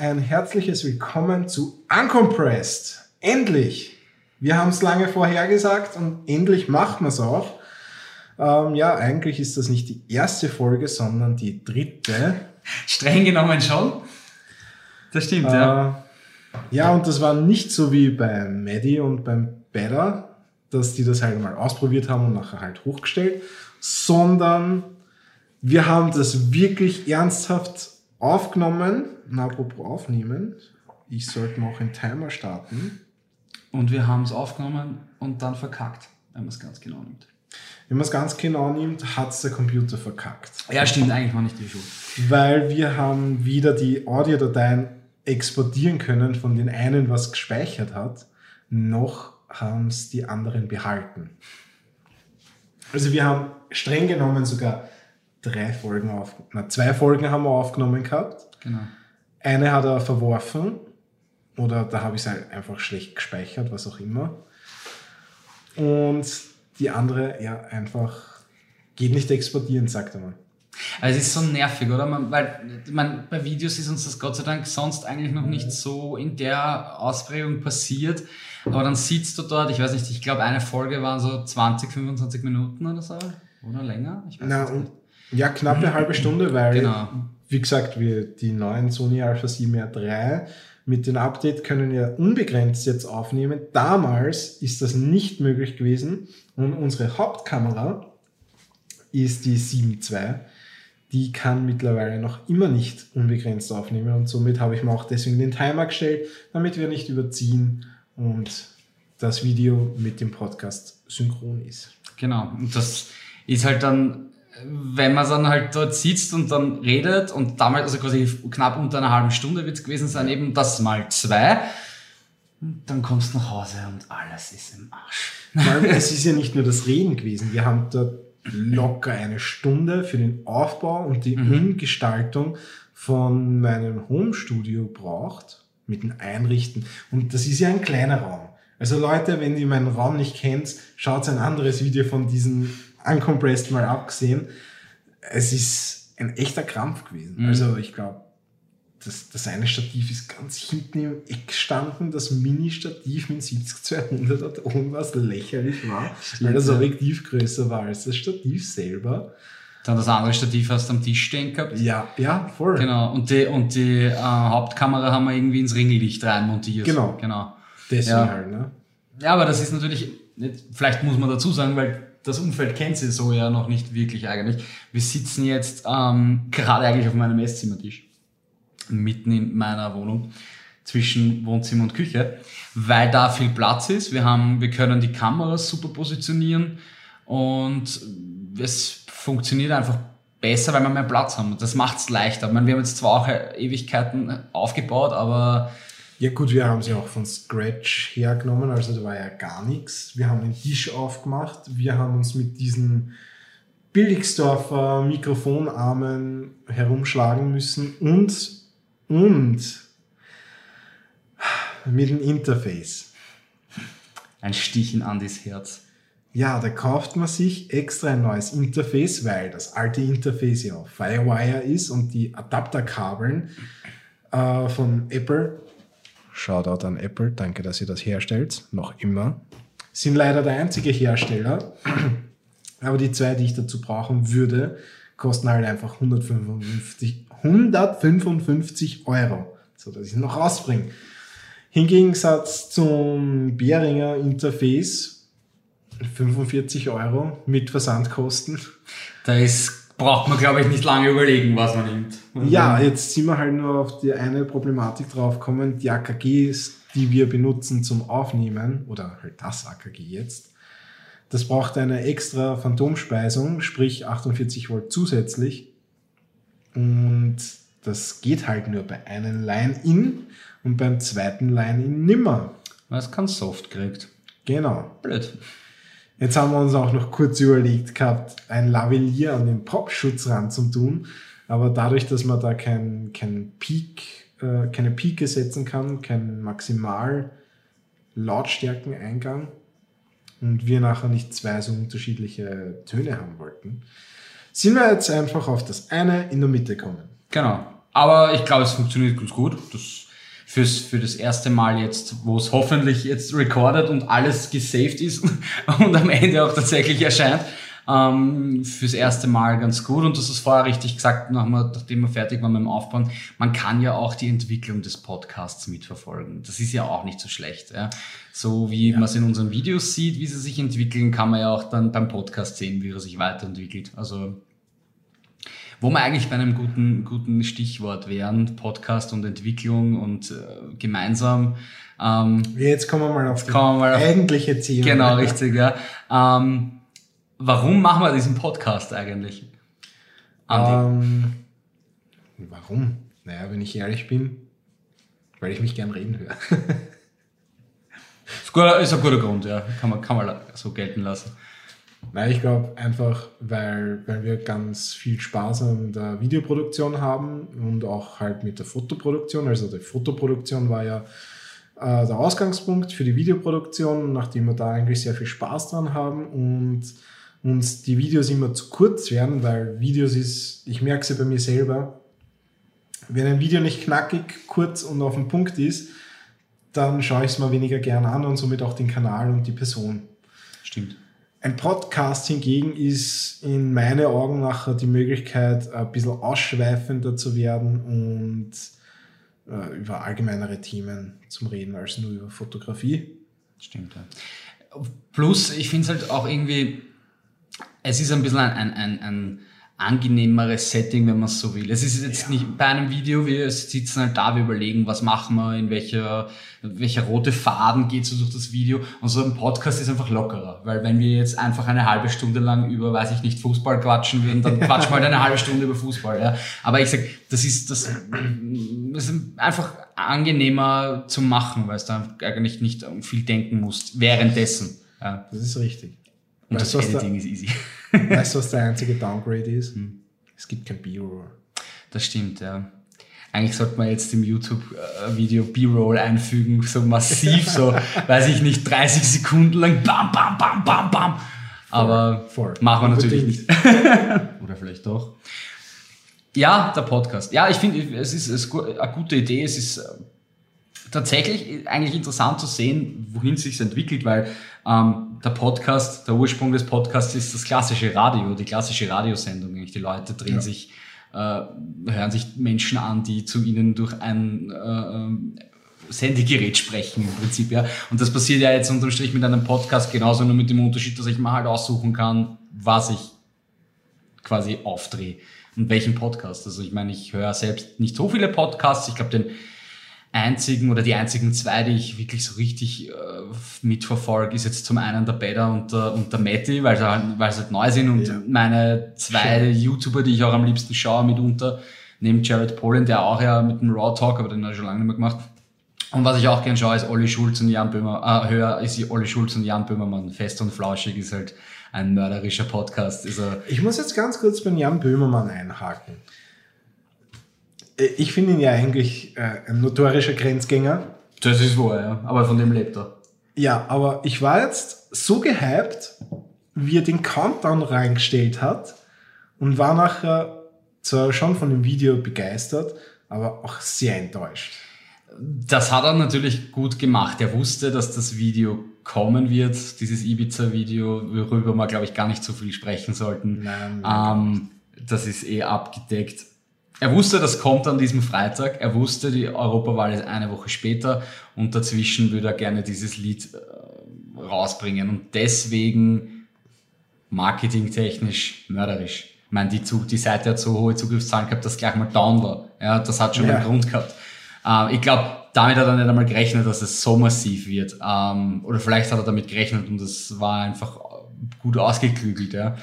ein herzliches Willkommen zu Uncompressed. Endlich! Wir haben es lange vorhergesagt und endlich machen wir es auch. Ähm, ja, eigentlich ist das nicht die erste Folge, sondern die dritte. Streng genommen schon. Das stimmt, äh, ja. Ja, und das war nicht so wie bei Maddie und beim Better, dass die das halt mal ausprobiert haben und nachher halt hochgestellt, sondern wir haben das wirklich ernsthaft aufgenommen. Na, apropos aufnehmen, ich sollte mal auch einen Timer starten. Und wir haben es aufgenommen und dann verkackt, wenn man es ganz genau nimmt. Wenn man es ganz genau nimmt, hat es der Computer verkackt. Ja, stimmt, eigentlich war nicht die Schuld. Weil wir haben wieder die Audiodateien exportieren können von den einen, was gespeichert hat, noch haben es die anderen behalten. Also wir haben streng genommen sogar drei Folgen auf, na, zwei Folgen haben wir aufgenommen gehabt. Genau. Eine hat er verworfen oder da habe ich es halt einfach schlecht gespeichert, was auch immer. Und die andere, ja, einfach geht nicht exportieren, sagt er mal. Also es ist so nervig, oder? Man, weil man, bei Videos ist uns das Gott sei Dank sonst eigentlich noch nicht so in der Ausprägung passiert. Aber dann sitzt du dort, ich weiß nicht, ich glaube eine Folge waren so 20, 25 Minuten oder so. Oder länger? Na, nicht. Ja, knappe eine halbe Stunde, weil, genau. Wie gesagt, wir die neuen Sony Alpha 7R3 mit dem Update können ja unbegrenzt jetzt aufnehmen. Damals ist das nicht möglich gewesen und unsere Hauptkamera ist die 7.2 die kann mittlerweile noch immer nicht unbegrenzt aufnehmen und somit habe ich mir auch deswegen den Timer gestellt, damit wir nicht überziehen und das Video mit dem Podcast synchron ist. Genau, und das ist halt dann, wenn man dann halt dort sitzt und dann redet und damals, also quasi knapp unter einer halben Stunde wird es gewesen sein, eben das mal zwei, dann kommst du nach Hause und alles ist im Arsch. es ist ja nicht nur das Reden gewesen, wir haben dort locker eine Stunde für den Aufbau und die mhm. Umgestaltung von meinem Homestudio braucht, mit dem Einrichten. Und das ist ja ein kleiner Raum. Also Leute, wenn ihr meinen Raum nicht kennt, schaut ein anderes Video von diesem Uncompressed mal abgesehen. Es ist ein echter Krampf gewesen. Mhm. Also ich glaube, das, das eine Stativ ist ganz hinten im Eck gestanden, das Mini-Stativ mit 70-200 hat oben was lächerlich war, weil das Objektiv größer war als das Stativ selber. Dann das andere Stativ hast du am Tisch stehen gehabt. Ja, ja, voll. Genau. Und die, und die äh, Hauptkamera haben wir irgendwie ins Ringlicht reinmontiert. Genau. Genau. Deswegen ja. halt, ne? Ja, aber das ist natürlich, nicht, vielleicht muss man dazu sagen, weil das Umfeld kennt sie so ja noch nicht wirklich eigentlich. Wir sitzen jetzt ähm, gerade eigentlich auf meinem Esszimmertisch mitten in meiner Wohnung zwischen Wohnzimmer und Küche, weil da viel Platz ist. Wir haben, wir können die Kameras super positionieren und es funktioniert einfach besser, weil wir mehr Platz haben. Das macht es leichter. Ich meine, wir haben jetzt zwar auch Ewigkeiten aufgebaut, aber ja gut, wir haben sie auch von Scratch hergenommen, also da war ja gar nichts. Wir haben den Tisch aufgemacht, wir haben uns mit diesen Billigsdorfer Mikrofonarmen herumschlagen müssen und und mit dem Interface. Ein Stich in Andys Herz. Ja, da kauft man sich extra ein neues Interface, weil das alte Interface ja Firewire ist und die Adapterkabeln äh, von Apple, Shoutout an Apple, danke, dass ihr das herstellt, noch immer, sind leider der einzige Hersteller. Aber die zwei, die ich dazu brauchen würde, kosten halt einfach 155, 155 Euro, so dass ich noch rausbringe. Im Gegensatz zum Behringer Interface 45 Euro mit Versandkosten. Da ist, braucht man, glaube ich, nicht lange überlegen, was man nimmt. Ja, jetzt sind wir halt nur auf die eine Problematik draufgekommen. Die AKGs, die wir benutzen zum Aufnehmen, oder halt das AKG jetzt, das braucht eine extra Phantomspeisung, sprich 48 Volt zusätzlich. Und das geht halt nur bei einem Line-In und beim zweiten Line-In nimmer. Weil es kein Soft kriegt. Genau. Blöd. Jetzt haben wir uns auch noch kurz überlegt gehabt, ein Lavalier an den Popschutz ranzutun. Aber dadurch, dass man da kein, kein Peak, äh, keine Pike setzen kann, kein Maximal Lautstärkeneingang und wir nachher nicht zwei so unterschiedliche Töne haben wollten, sind wir jetzt einfach auf das eine in der Mitte kommen. Genau. aber ich glaube, es funktioniert ganz gut. Das fürs, für das erste Mal jetzt, wo es hoffentlich jetzt recorded und alles gesaved ist und am Ende auch tatsächlich erscheint, ähm, fürs erste Mal ganz gut. Und hast es vorher richtig gesagt, nachdem wir fertig waren mit dem Aufbauen, man kann ja auch die Entwicklung des Podcasts mitverfolgen. Das ist ja auch nicht so schlecht. Ja. So wie ja. man es in unseren Videos sieht, wie sie sich entwickeln, kann man ja auch dann beim Podcast sehen, wie er sich weiterentwickelt. Also wo wir eigentlich bei einem guten, guten Stichwort wären, Podcast und Entwicklung und äh, gemeinsam. Ähm, Jetzt kommen wir mal auf die mal auf, eigentliche Ziele. Genau, richtig, ja. Ähm, warum machen wir diesen Podcast eigentlich? Ähm, warum? Naja, wenn ich ehrlich bin, weil ich mich gern reden höre. ist ein guter Grund, ja. Kann man, kann man so gelten lassen. Nein, ich glaube einfach, weil, weil wir ganz viel Spaß an der Videoproduktion haben und auch halt mit der Fotoproduktion. Also die Fotoproduktion war ja äh, der Ausgangspunkt für die Videoproduktion, nachdem wir da eigentlich sehr viel Spaß dran haben und uns die Videos immer zu kurz werden, weil Videos ist, ich merke es ja bei mir selber, wenn ein Video nicht knackig, kurz und auf den Punkt ist, dann schaue ich es mir weniger gern an und somit auch den Kanal und die Person. Stimmt. Ein Podcast hingegen ist in meinen Augen nachher die Möglichkeit, ein bisschen ausschweifender zu werden und äh, über allgemeinere Themen zu reden als nur über Fotografie. Stimmt, ja. Plus, ich finde es halt auch irgendwie, es ist ein bisschen ein, ein, ein, ein angenehmeres Setting, wenn man es so will. Es ist jetzt ja. nicht bei einem Video, wir sitzen halt da, wir überlegen, was machen wir, in welcher, welcher rote Faden geht so durch das Video. Und so ein Podcast ist einfach lockerer, weil wenn wir jetzt einfach eine halbe Stunde lang über, weiß ich nicht, Fußball quatschen würden, dann quatschen wir halt eine halbe Stunde über Fußball. Ja. Aber ich sag, das ist, das, das ist einfach angenehmer zu machen, weil es da eigentlich nicht viel denken musst währenddessen. Ja. Das ist richtig. Und weißt, das Editing ist easy. weißt du, was der einzige Downgrade ist? Hm. Es gibt kein B-Roll. Das stimmt, ja. Eigentlich sollte man jetzt im YouTube-Video B-Roll einfügen, so massiv, so, weiß ich nicht, 30 Sekunden lang, bam, bam, bam, bam, bam. Aber voll. machen wir natürlich nicht. Oder vielleicht doch. Ja, der Podcast. Ja, ich finde, es ist eine gute Idee. Es ist äh, tatsächlich eigentlich interessant zu sehen, wohin es sich entwickelt, weil ähm, der Podcast, der Ursprung des Podcasts ist das klassische Radio, die klassische Radiosendung. Die Leute drehen ja. sich, äh, hören sich Menschen an, die zu ihnen durch ein äh, Sendegerät sprechen im Prinzip, ja. Und das passiert ja jetzt unterm Strich mit einem Podcast genauso, nur mit dem Unterschied, dass ich mir halt aussuchen kann, was ich quasi aufdrehe und welchen Podcast. Also ich meine, ich höre selbst nicht so viele Podcasts. Ich glaube, den einzigen oder die einzigen zwei, die ich wirklich so richtig äh, mitverfolge, ist jetzt zum einen der Beda und der, und der Matti, weil sie, halt, weil sie halt neu sind und ja. meine zwei Schön. YouTuber, die ich auch am liebsten schaue mitunter, neben Jared Polin, der auch ja mit dem Raw Talk, aber den habe ich schon lange nicht mehr gemacht. Und was ich auch gern schaue, ist Olli Schulz und Jan Böhmer, äh, höher ist Olli Schulz und Jan Böhmermann. Fest und flauschig ist halt ein mörderischer Podcast. Ist er ich muss jetzt ganz kurz beim Jan Böhmermann einhaken. Äh, ich finde ihn ja eigentlich äh, ein notorischer Grenzgänger. Das ist wahr, ja. Aber von dem lebt er. Ja, aber ich war jetzt so gehypt, wie er den Countdown reingestellt hat und war nachher zwar schon von dem Video begeistert, aber auch sehr enttäuscht. Das hat er natürlich gut gemacht. Er wusste, dass das Video kommen wird, dieses Ibiza-Video, worüber wir, glaube ich, gar nicht so viel sprechen sollten. Nein, ähm, das ist eh abgedeckt. Er wusste, das kommt an diesem Freitag. Er wusste, die Europawahl ist eine Woche später und dazwischen würde er gerne dieses Lied äh, rausbringen. Und deswegen marketingtechnisch mörderisch. Ich meine, die, die Seite hat so hohe Zugriffszahlen gehabt, dass gleich mal down war. Ja, das hat schon ja. einen Grund gehabt. Äh, ich glaube, damit hat er nicht einmal gerechnet, dass es so massiv wird. Ähm, oder vielleicht hat er damit gerechnet und das war einfach gut ausgeklügelt. Ja.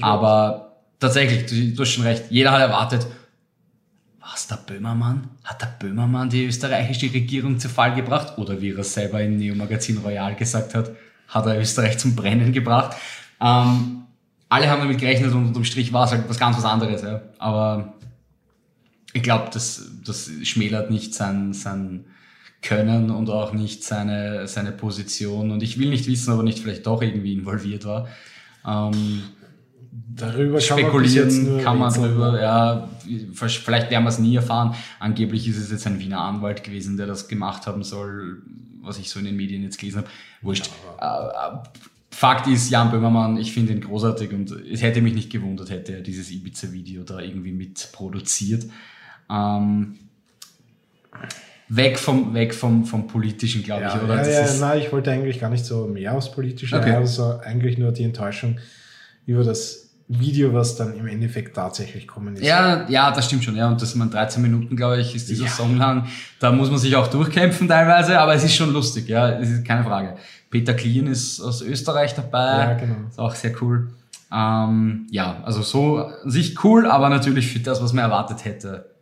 Aber tatsächlich, du, du hast schon recht, jeder hat erwartet, was, der Böhmermann? Hat der Böhmermann die österreichische Regierung zu Fall gebracht? Oder wie er es selber im Neo Magazin Royal gesagt hat, hat er Österreich zum Brennen gebracht? Ähm, alle haben damit gerechnet und unterm Strich war es halt was ganz was anderes. Ja. Aber ich glaube, das, das schmälert nicht sein, sein Können und auch nicht seine, seine Position. Und ich will nicht wissen, ob er nicht vielleicht doch irgendwie involviert war. Ähm, Darüber spekulieren kann man, kann man drüber. Ja, vielleicht werden wir es nie erfahren. Angeblich ist es jetzt ein Wiener Anwalt gewesen, der das gemacht haben soll, was ich so in den Medien jetzt gelesen habe. Wurscht. Ja, äh, Fakt ist, Jan Böhmermann, ich finde ihn großartig und es hätte mich nicht gewundert, hätte er dieses Ibiza-Video da irgendwie mitproduziert. Ähm, weg vom, weg vom, vom Politischen, glaube ja, ich, oder? Ja, ja, nein, ich wollte eigentlich gar nicht so mehr aufs Politische, okay. also eigentlich nur die Enttäuschung über das Video, was dann im Endeffekt tatsächlich kommen ist. Ja, ja, das stimmt schon. Ja, und das man 13 Minuten, glaube ich, ist dieser ja. Song lang. Da muss man sich auch durchkämpfen teilweise, aber es ist schon lustig, ja, das ist keine Frage. Peter Klien ist aus Österreich dabei. Ja, genau. Ist auch sehr cool. Ähm, ja, also so sich cool, aber natürlich für das, was man erwartet hätte,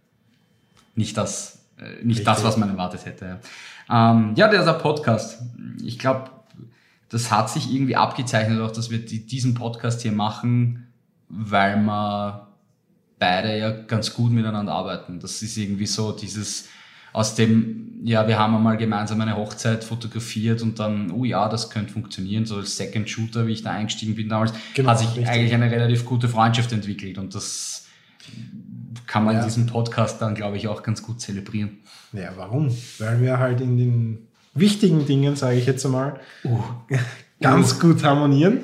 nicht das, äh, nicht das, was man erwartet hätte. Ja, ähm, ja der ist ein Podcast. Ich glaube, das hat sich irgendwie abgezeichnet, auch dass wir die, diesen Podcast hier machen, weil wir beide ja ganz gut miteinander arbeiten. Das ist irgendwie so dieses aus dem, ja, wir haben einmal gemeinsam eine Hochzeit fotografiert und dann, oh ja, das könnte funktionieren, so als Second Shooter, wie ich da eingestiegen bin damals, genau, hat sich richtig. eigentlich eine relativ gute Freundschaft entwickelt und das kann man ja. in diesem Podcast dann, glaube ich, auch ganz gut zelebrieren. Ja, warum? Weil wir halt in den wichtigen Dingen, sage ich jetzt einmal, uh. ganz uh. gut harmonieren.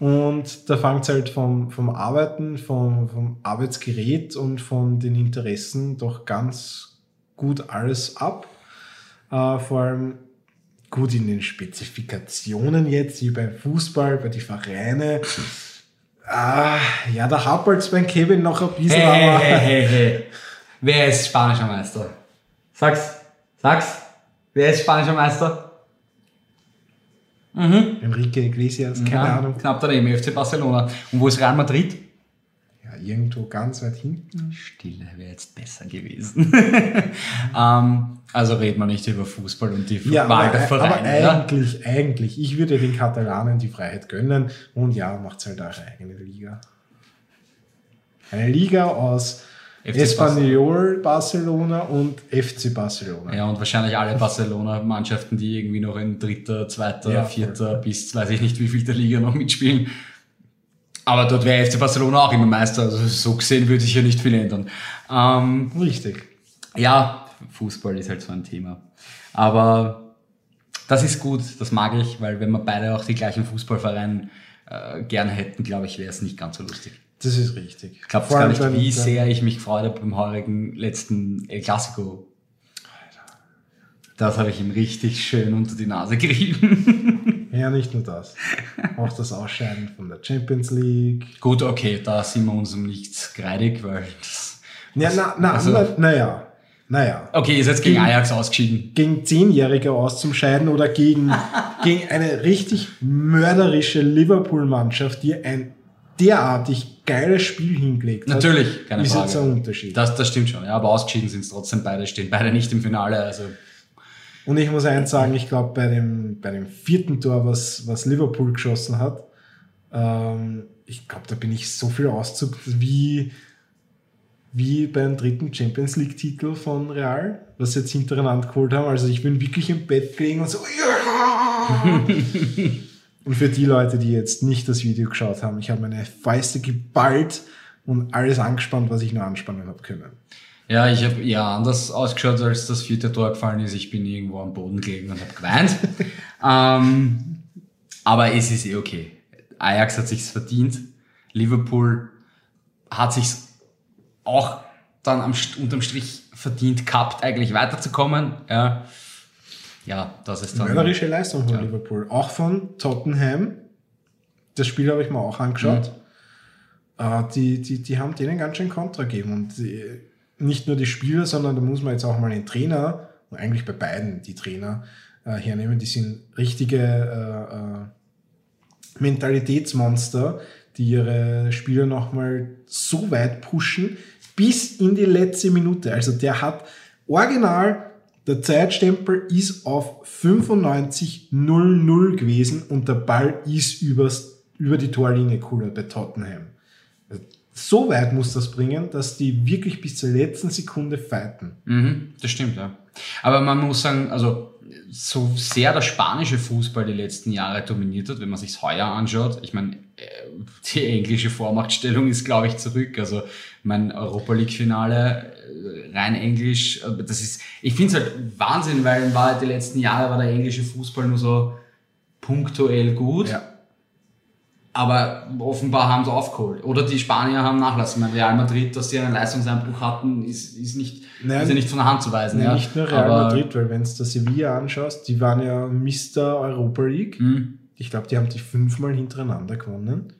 Und da fängt es halt vom, vom Arbeiten, vom, vom Arbeitsgerät und von den Interessen doch ganz gut alles ab. Äh, vor allem gut in den Spezifikationen jetzt, wie beim Fußball, bei den Vereinen. Ah, ja, da hapert es beim Kevin noch ein bisschen. Hey, aber hey, hey, hey. Wer ist spanischer Meister? Sag's, sag's. Wer ist spanischer Meister? Mhm. Enrique Iglesias, keine ja, Ahnung. Knapp daneben, FC Barcelona. Und wo ist Real Madrid? Ja, irgendwo ganz weit hinten. Stille wäre jetzt besser gewesen. ähm, also reden wir nicht über Fußball und die ja, Wahl der Vereine. Aber eigentlich, oder? eigentlich, ich würde den Katalanen die Freiheit gönnen und ja, macht halt eure eigene Liga. Eine Liga aus Espanyol Barcelona und FC Barcelona. Ja, und wahrscheinlich alle Barcelona-Mannschaften, die irgendwie noch in dritter, zweiter, ja, vierter voll. bis weiß ich nicht wie viel der Liga noch mitspielen. Aber dort wäre FC Barcelona auch immer Meister. Also so gesehen würde sich ja nicht viel ändern. Ähm, Richtig. Ja, Fußball ist halt so ein Thema. Aber das ist gut, das mag ich, weil wenn wir beide auch die gleichen Fußballvereine äh, gern hätten, glaube ich, wäre es nicht ganz so lustig. Das ist richtig. Ich glaube gar nicht, wie sehr ich mich gefreut habe beim heurigen letzten El Clasico. Das habe ich ihm richtig schön unter die Nase gerieben. ja, nicht nur das. Auch das Ausscheiden von der Champions League. Gut, okay, da sind wir uns um nichts greidig, weil das. Ja, na, na, also, na, naja. Naja. Okay, ist jetzt gegen, gegen Ajax ausgeschieden. Gegen Zehnjährige auszuscheiden oder gegen, gegen eine richtig mörderische Liverpool-Mannschaft, die ein derartig geiles Spiel hingelegt hat. Natürlich, keine ist Frage. Ist jetzt ein Unterschied. Das, das stimmt schon, ja, aber ausgeschieden sind es trotzdem beide, stehen beide nicht im Finale. Also. Und ich muss eins sagen, ich glaube, bei dem, bei dem vierten Tor, was, was Liverpool geschossen hat, ähm, ich glaube, da bin ich so viel auszuckt wie, wie beim dritten Champions League-Titel von Real, was sie jetzt hintereinander geholt haben. Also ich bin wirklich im Bett gelegen und so, ja! Und für die Leute, die jetzt nicht das Video geschaut haben, ich habe meine Fäuste geballt und alles angespannt, was ich nur anspannen habe können. Ja, ich habe eher anders ausgeschaut, als das vierte Tor gefallen ist. Ich bin irgendwo am Boden gelegen und habe geweint. ähm, aber es ist eh okay. Ajax hat sich's verdient. Liverpool hat sich's auch dann am, unterm Strich verdient gehabt, eigentlich weiterzukommen. Ja ja, das ist dann. Mörderische Leistung von ja. Liverpool. Auch von Tottenham. Das Spiel habe ich mir auch angeschaut. Mhm. Uh, die, die, die haben denen ganz schön Kontra gegeben. Und die, nicht nur die Spieler, sondern da muss man jetzt auch mal den Trainer, und eigentlich bei beiden die Trainer, uh, hernehmen. Die sind richtige uh, Mentalitätsmonster, die ihre Spieler nochmal so weit pushen, bis in die letzte Minute. Also der hat original der Zeitstempel ist auf 95.00 gewesen und der Ball ist übers, über die Torlinie cooler bei Tottenham. So weit muss das bringen, dass die wirklich bis zur letzten Sekunde fighten. Mhm, das stimmt, ja. Aber man muss sagen, also so sehr der spanische Fußball die letzten Jahre dominiert hat, wenn man sich heuer anschaut, ich meine, äh, die englische Vormachtstellung ist, glaube ich, zurück. Also mein Europa League-Finale äh, rein englisch, das ist, ich finde es halt Wahnsinn, weil in Wahrheit die letzten Jahre war der englische Fußball nur so punktuell gut. Ja. Aber offenbar haben sie aufgeholt. Oder die Spanier haben nachlassen. Mein Real Madrid, dass sie einen Leistungseinbruch hatten, ist, ist, nicht, Nein, ist ja nicht von der Hand zu weisen. Nee, ja. Nicht nur Real Aber- Madrid, weil wenn du da Sevilla anschaust, die waren ja Mr. Europa League. Hm. Ich glaube, die haben die fünfmal hintereinander gewonnen.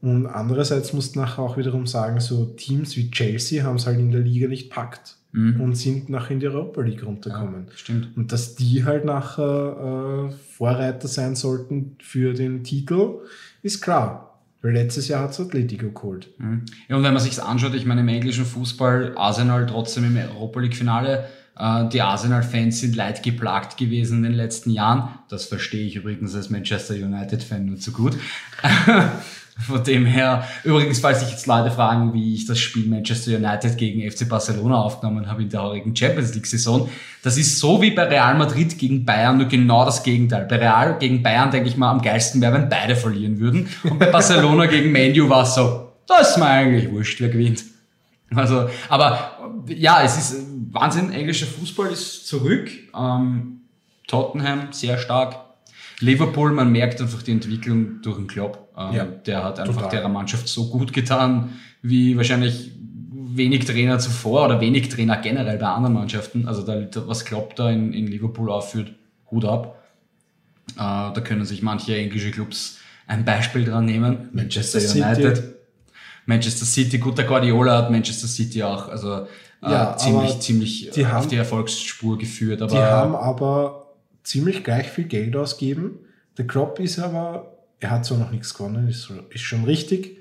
Und andererseits musst du nachher auch wiederum sagen, so Teams wie Chelsea haben es halt in der Liga nicht packt Mhm. und sind nachher in die Europa League runtergekommen. Stimmt. Und dass die halt nachher äh, Vorreiter sein sollten für den Titel, ist klar. Weil letztes Jahr hat es Atletico geholt. Mhm. Ja, und wenn man sich anschaut, ich meine, im englischen Fußball, Arsenal trotzdem im Europa League-Finale, äh, die Arsenal-Fans sind leid geplagt gewesen in den letzten Jahren. Das verstehe ich übrigens als Manchester United-Fan nur zu gut. Von dem her, übrigens, falls sich jetzt Leute fragen, wie ich das Spiel Manchester United gegen FC Barcelona aufgenommen habe in der heurigen Champions League-Saison, das ist so wie bei Real Madrid gegen Bayern, nur genau das Gegenteil. Bei Real gegen Bayern denke ich mal, am geilsten wäre, wenn beide verlieren würden. Und bei Barcelona gegen Manu war es so, das ist mir eigentlich wurscht, wer gewinnt. Also, aber ja, es ist Wahnsinn, englischer Fußball ist zurück. Ähm, Tottenham sehr stark. Liverpool, man merkt einfach die Entwicklung durch den Klopp. Ähm, Ja, der hat einfach total. der Mannschaft so gut getan, wie wahrscheinlich wenig Trainer zuvor oder wenig Trainer generell bei anderen Mannschaften. Also da, was Klopp da in, in Liverpool aufführt, Hut ab. Äh, da können sich manche englische Clubs ein Beispiel dran nehmen. Manchester City. United. Manchester City, guter Guardiola hat Manchester City auch, also äh, Ja, ziemlich, ziemlich die auf haben- die Erfolgsspur geführt. Aber Die haben aber ziemlich gleich viel Geld ausgegeben. Der Klopp ist aber, er hat zwar noch nichts gewonnen, ist, ist schon richtig,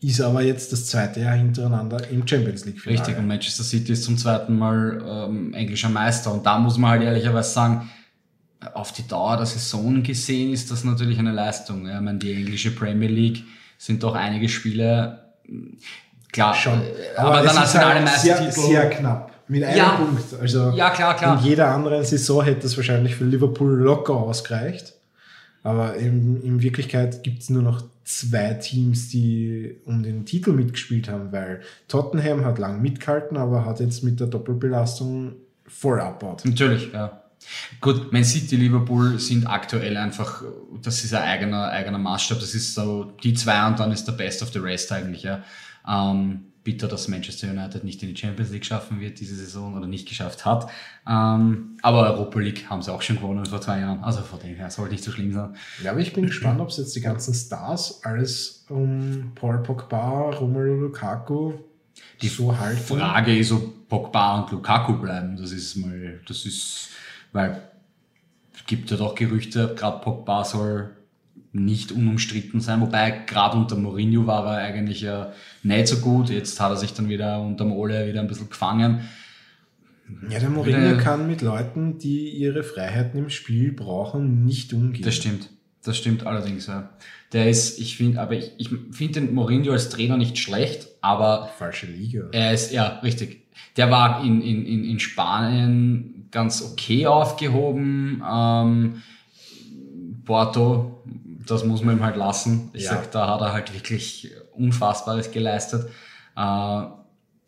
ist aber jetzt das zweite Jahr hintereinander im Champions League Finale. Richtig, und Manchester City ist zum zweiten Mal ähm, englischer Meister. Und da muss man halt ehrlicherweise sagen, auf die Dauer der Saison gesehen ist das natürlich eine Leistung. Ja, ich meine, die englische Premier League sind doch einige Spiele, klar, Schon. äh, aber, der es ist nationale halt sehr, Meistertitel. sehr knapp. Mit einem Ja. Punkt. Also Ja, klar, klar. in jeder anderen Saison hätte es wahrscheinlich für Liverpool locker ausgereicht. Aber in, in Wirklichkeit gibt es nur noch zwei Teams, die um den Titel mitgespielt haben, weil Tottenham hat lang mitgehalten, aber hat jetzt mit der Doppelbelastung voll abbaut. Natürlich, ja. Gut, Man City, Liverpool sind aktuell einfach, das ist ein eigener, eigener Maßstab, das ist so die zwei und dann ist der Best of the Rest eigentlich, ja. Ähm, bitter, dass Manchester United nicht in die Champions League schaffen wird diese Saison oder nicht geschafft hat. Ähm, aber Europa League haben sie auch schon gewonnen vor zwei Jahren, also von dem her sollte nicht so schlimm sein. Ja, aber ich bin gespannt, ob es jetzt die ganzen Stars alles um Paul Pogba, Romelu Lukaku die so halten. Frage ist, ob Pogba und Lukaku bleiben. Das ist mal, das ist, weil es gibt ja doch Gerüchte, gerade Pogba soll nicht unumstritten sein, wobei gerade unter Mourinho war er eigentlich ja nicht so gut. Jetzt hat er sich dann wieder unter Ole wieder ein bisschen gefangen. Ja, der Mourinho kann mit Leuten, die ihre Freiheiten im Spiel brauchen, nicht umgehen. Das stimmt. Das stimmt allerdings, ja. Der ist, ich finde, aber ich, ich finde den Mourinho als Trainer nicht schlecht, aber Falsche Liga. Er ist, ja, richtig. Der war in, in, in, in Spanien ganz okay aufgehoben. Ähm, Porto, das muss man ihm halt lassen. Ich Ja. sag, da hat er halt wirklich Unfassbares geleistet. Äh,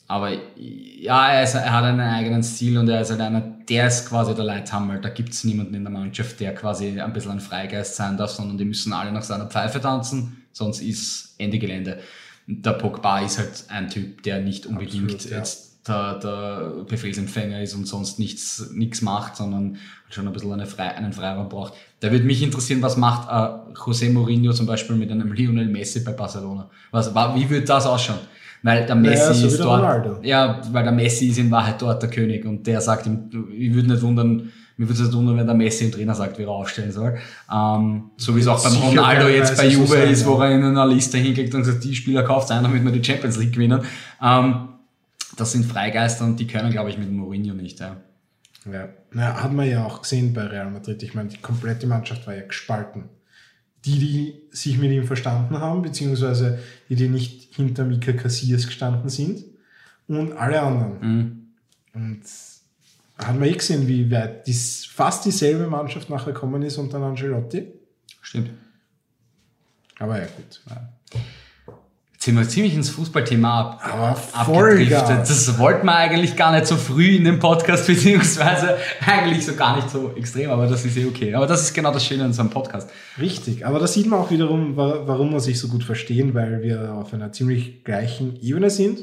aber ja, er, ist, er hat einen eigenen Stil und er ist halt einer, der ist quasi der Leithammel. Da gibt es niemanden in der Mannschaft, der quasi ein bisschen ein Freigeist sein darf, sondern die müssen alle nach seiner Pfeife tanzen, sonst ist Ende Gelände. Und Der Pogba ist halt ein Typ, der nicht unbedingt Absolut, ja. jetzt der, der Befehlsempfänger ist und sonst nichts, nichts macht, sondern schon ein bisschen eine Frei, einen Freiraum braucht. Da würde mich interessieren, was macht äh, José Mourinho zum Beispiel mit einem Lionel Messi bei Barcelona? Was, wa- wie würde das ausschauen? Weil der Messi Naja, so ist dort. Ronaldo. Ja, weil der Messi ist in Wahrheit dort der König und der sagt ihm, ich würde nicht wundern, mir würde es nicht wundern, wenn der Messi im Trainer sagt, wie er aufstellen soll. Ähm, so wie es auch beim Ronaldo jetzt bei so Juve sein, ist, wo er in einer Liste hinkriegt und sagt, die Spieler kauft ein, damit wir die Champions League gewinnen. Ähm, das sind Freigeister und die können, glaube ich, mit Mourinho nicht. Ja. Ja. Na, hat man ja auch gesehen bei Real Madrid. Ich meine, die komplette Mannschaft war ja gespalten. Die, die sich mit ihm verstanden haben, beziehungsweise die, die nicht hinter Mika Casillas gestanden sind und alle anderen. Mhm. Und hat man eh gesehen, wie weit dies, fast dieselbe Mannschaft nachher gekommen ist unter Ancelotti. Stimmt. Aber ja, gut. Sind wir ziemlich ins Fußballthema ab, Aber Vollgas. Das wollten wir eigentlich gar nicht so früh in dem Podcast, beziehungsweise eigentlich so gar nicht so extrem, aber das ist eh okay. Aber das ist genau das Schöne an so einem Podcast. Richtig, aber da sieht man auch wiederum, wa- warum wir sich so gut verstehen, weil wir auf einer ziemlich gleichen Ebene sind.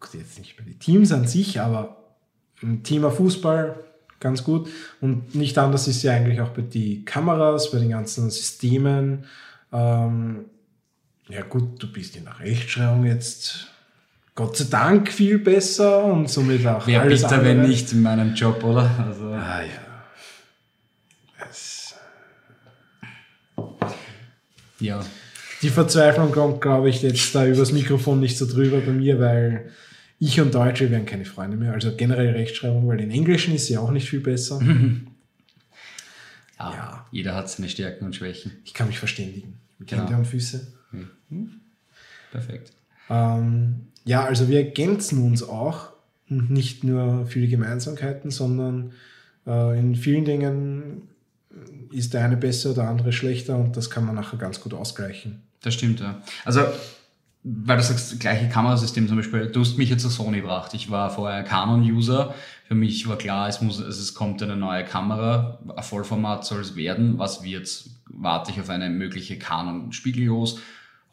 Gut, jetzt nicht bei den Teams an sich, aber im Thema Fußball ganz gut. Und nicht anders ist ja eigentlich auch bei den Kameras, bei den ganzen Systemen. Ähm, ja gut, du bist in der Rechtschreibung jetzt Gott sei Dank viel besser und somit auch Wäre alles bitter, andere. wenn nicht in meinem Job, oder? Also, Ah ja. Es, ja. Die Verzweiflung kommt, glaube ich, jetzt da übers Mikrofon nicht so drüber bei mir, weil ich und Deutsche werden keine Freunde mehr. Also generell Rechtschreibung, weil in Englischen ist sie auch nicht viel besser. Ja, Ja. jeder hat seine Stärken und Schwächen. Ich kann mich verständigen. Mit Genau. Hände und Füße. Perfekt. Ähm, ja, also wir ergänzen uns auch. Und nicht nur viele Gemeinsamkeiten, sondern äh, in vielen Dingen ist der eine besser, der andere schlechter und das kann man nachher ganz gut ausgleichen. Das stimmt, ja. Also, weil du sagst, das gleiche Kamerasystem zum Beispiel, du hast mich jetzt zu Sony gebracht. Ich war vorher Canon-User. Für mich war klar, es, muss, es kommt eine neue Kamera. Ein Vollformat soll es werden. Was wird's? Warte ich auf eine mögliche Canon spiegellos?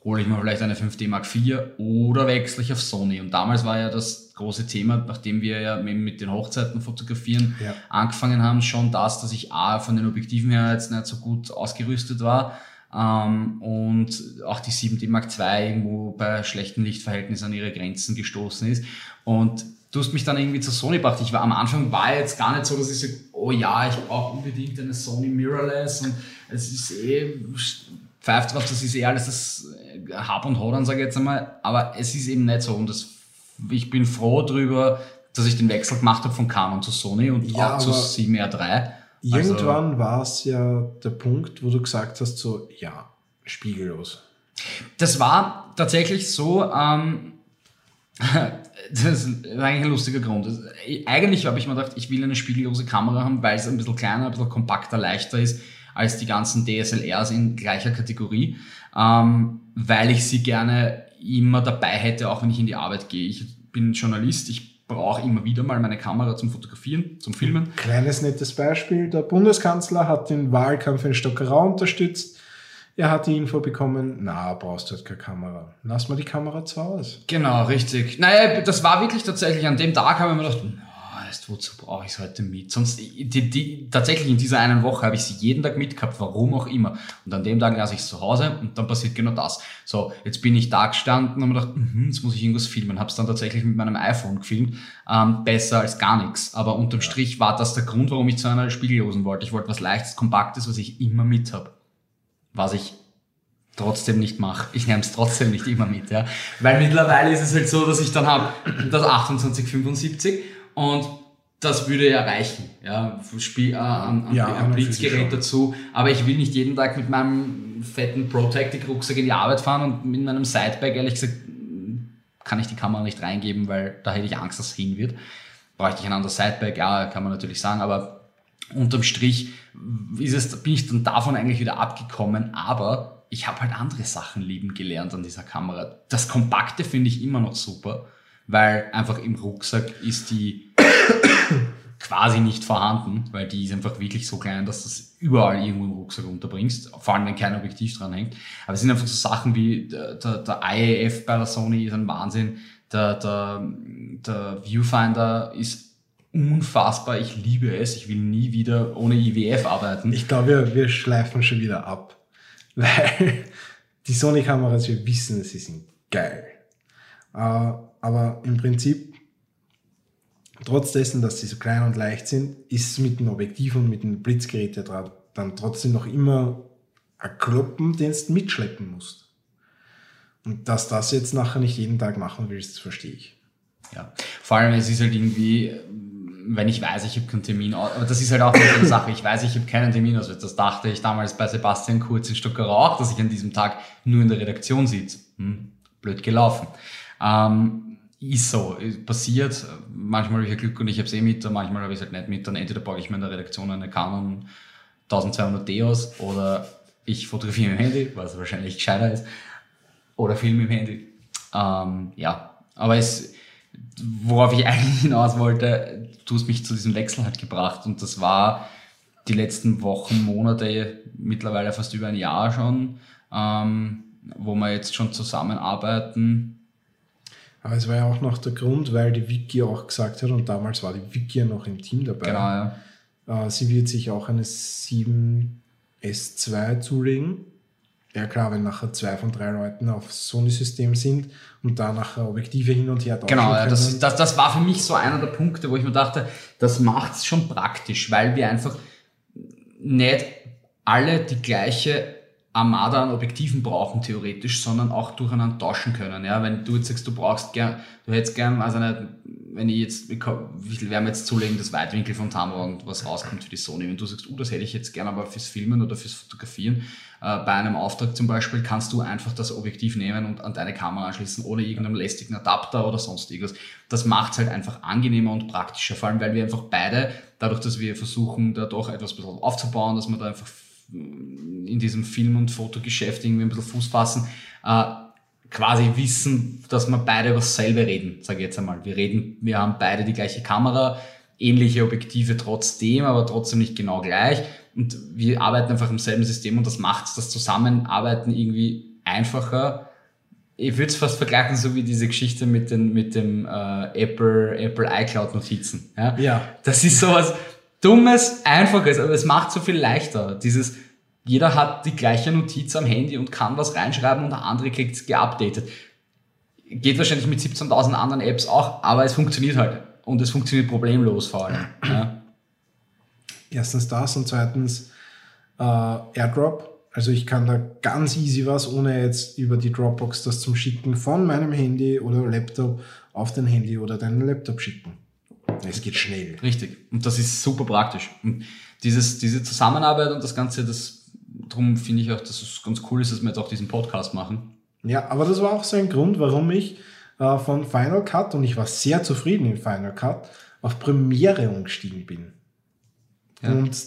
Hole ich mir vielleicht eine 5D Mark IV oder wechsle ich auf Sony? Und damals war ja das große Thema, nachdem wir ja mit den Hochzeiten fotografieren Ja. angefangen haben, schon das, dass ich A, von den Objektiven her jetzt nicht so gut ausgerüstet war ähm, und auch die 7D Mark II irgendwo bei schlechten Lichtverhältnissen an ihre Grenzen gestoßen ist. Und du hast mich dann irgendwie zu Sony gebracht. Ich war am Anfang war jetzt gar nicht so, dass ich so, oh ja, ich brauche unbedingt eine Sony Mirrorless und es ist eh pfeift drauf, das ist eh alles das äh, Hab und Hodern, sage ich jetzt einmal. Aber es ist eben nicht so und das, ich bin froh drüber, dass ich den Wechsel gemacht habe von Canon zu Sony und Ja, auch zu aber 7R3. Irgendwann war es ja der Punkt, wo du gesagt hast, so, ja, spiegellos. Das war tatsächlich so, ähm, das war eigentlich ein lustiger Grund. Das- Eigentlich habe ich mir gedacht, ich will eine spiegellose Kamera haben, weil es ein bisschen kleiner, ein bisschen kompakter, leichter ist als die ganzen DSLRs in gleicher Kategorie, ähm, weil ich sie gerne immer dabei hätte, auch wenn ich in die Arbeit gehe. Ich bin Journalist, ich brauche immer wieder mal meine Kamera zum Fotografieren, zum Filmen. Kleines nettes Beispiel. Der Bundeskanzler hat den Wahlkampf in Stockerau unterstützt. Er hat die Info bekommen, na, brauchst du halt keine Kamera. Lass mal die Kamera zu Hause. Genau, richtig. Naja, das war wirklich tatsächlich an dem Tag, habe ich mir gedacht, na, weißt, wozu brauche ich es heute mit? Sonst, die, die, tatsächlich in dieser einen Woche habe ich sie jeden Tag mitgehabt, warum auch immer. Und an dem Tag lasse ich es zu Hause und dann passiert genau das. So, jetzt bin ich da gestanden und habe mir gedacht, mhm, jetzt muss ich irgendwas filmen. Habe es dann tatsächlich mit meinem iPhone gefilmt. Ähm, besser als gar nichts. Aber unterm Strich war das der Grund, warum ich zu einer Spiegellosen wollte. Ich wollte was Leichtes, Kompaktes, was ich immer mit habe was ich trotzdem nicht mache. Ich nehme es trotzdem nicht immer mit, ja. Weil mittlerweile ist es halt so, dass ich dann habe das 2875 und das würde ja reichen, ja, Spiel, äh, an, an, Ja, sich Blitzgerät dazu. Aber ich will nicht jeden Tag mit meinem fetten Protectic-Rucksack in die Arbeit fahren und mit meinem Sidebag, ehrlich gesagt, kann ich die Kamera nicht reingeben, weil da hätte ich Angst, dass es hin wird. Bräuchte ich ein anderes Sidebag, ja, kann man natürlich sagen, aber unterm Strich ist es, bin ich dann davon eigentlich wieder abgekommen, aber ich habe halt andere Sachen lieben gelernt an dieser Kamera. Das Kompakte finde ich immer noch super, weil einfach im Rucksack ist die quasi nicht vorhanden, weil die ist einfach wirklich so klein, dass du das überall irgendwo im Rucksack unterbringst, vor allem wenn kein Objektiv dran hängt. Aber es sind einfach so Sachen wie der, der, der IAF bei der Sony ist ein Wahnsinn, der, der, der Viewfinder ist unfassbar, ich liebe es, ich will nie wieder ohne IWF arbeiten. Ich glaube, wir, wir schleifen schon wieder ab. Weil die Sony-Kameras, wir wissen, sie sind geil. Äh, aber im Prinzip, trotz dessen, dass sie so klein und leicht sind, ist mit dem Objektiv und mit dem Blitzgerät ja dann trotzdem noch immer ein Kloppen, den du mitschleppen musst. Und dass das jetzt nachher nicht jeden Tag machen willst, verstehe ich. Ja. Vor allem, es ist halt irgendwie, wenn ich weiß, ich habe keinen Termin, aber das ist halt auch eine Sache, ich weiß, ich habe keinen Termin, also das dachte ich damals bei Sebastian Kurz in Stuttgart auch, dass ich an diesem Tag nur in der Redaktion sitze. Hm, blöd gelaufen. Ähm, ist so, passiert, manchmal habe ich ja Glück und ich habe es eh mit, manchmal habe ich es halt nicht mit, dann entweder packe ich mir in der Redaktion eine Canon 1200D aus oder ich fotografiere mit dem Handy, was wahrscheinlich gescheiter ist. oder Film im Handy. Ähm, ja, aber es, worauf ich eigentlich hinaus wollte, du hast mich zu diesem Wechsel halt gebracht und das war die letzten Wochen, Monate, mittlerweile fast über ein Jahr schon, ähm, wo wir jetzt schon zusammenarbeiten. Aber es war ja auch noch der Grund, weil die Vicky auch gesagt hat, und damals war die Vicky ja noch im Team dabei. Genau, ja. Äh, sie wird sich auch eine 7S2 zulegen. Ja klar, wenn nachher zwei von drei Leuten auf Sony-System sind und da nachher Objektive hin und her tauschen Genau, ja, das, das, das war für mich so einer der Punkte, wo ich mir dachte, das macht es schon praktisch, weil wir einfach nicht alle die gleiche Armada an Objektiven brauchen, theoretisch, sondern auch durcheinander tauschen können. Ja, wenn du jetzt sagst, du brauchst gern, du hättest gern, also nicht, wenn ich jetzt, wie viel wir jetzt zulegen, das Weitwinkel von Tamara und was rauskommt für die Sony. Wenn du sagst, uh, das hätte ich jetzt gern aber fürs Filmen oder fürs Fotografieren, äh, bei einem Auftrag zum Beispiel, kannst du einfach das Objektiv nehmen und an deine Kamera anschließen, ohne irgendeinen lästigen Adapter oder sonst irgendwas. Das macht es halt einfach angenehmer und praktischer, vor allem weil wir einfach beide, dadurch, dass wir versuchen, da doch etwas aufzubauen, dass wir da einfach in diesem Film- und Fotogeschäft irgendwie ein bisschen Fuß fassen, äh, quasi wissen, dass wir beide über dasselbe reden, sage ich jetzt einmal. Wir reden, wir haben beide die gleiche Kamera, ähnliche Objektive trotzdem, aber trotzdem nicht genau gleich. Und wir arbeiten einfach im selben System und das macht das Zusammenarbeiten irgendwie einfacher. Ich würde es fast vergleichen, so wie diese Geschichte mit, den, mit dem äh, Apple, Apple iCloud Notizen. Ja? ja. Das ist sowas Dummes, Einfaches, aber es macht so viel leichter. Dieses, jeder hat die gleiche Notiz am Handy und kann was reinschreiben und der andere kriegt es geupdatet. Geht wahrscheinlich mit 17.000 anderen Apps auch, aber es funktioniert halt. Und es funktioniert problemlos vor allem. Ja. Erstens das und zweitens äh, AirDrop. Also ich kann da ganz easy was, ohne jetzt über die Dropbox das zum Schicken von meinem Handy oder Laptop auf dein Handy oder deinen Laptop schicken. Es geht schnell. Richtig. Und das ist super praktisch. Und dieses, diese Zusammenarbeit und das Ganze, das darum finde ich auch, dass es ganz cool ist, dass wir jetzt auch diesen Podcast machen. Ja, aber das war auch so ein Grund, warum ich äh, von Final Cut, und ich war sehr zufrieden in Final Cut, auf Premiere umgestiegen bin. Ja. Und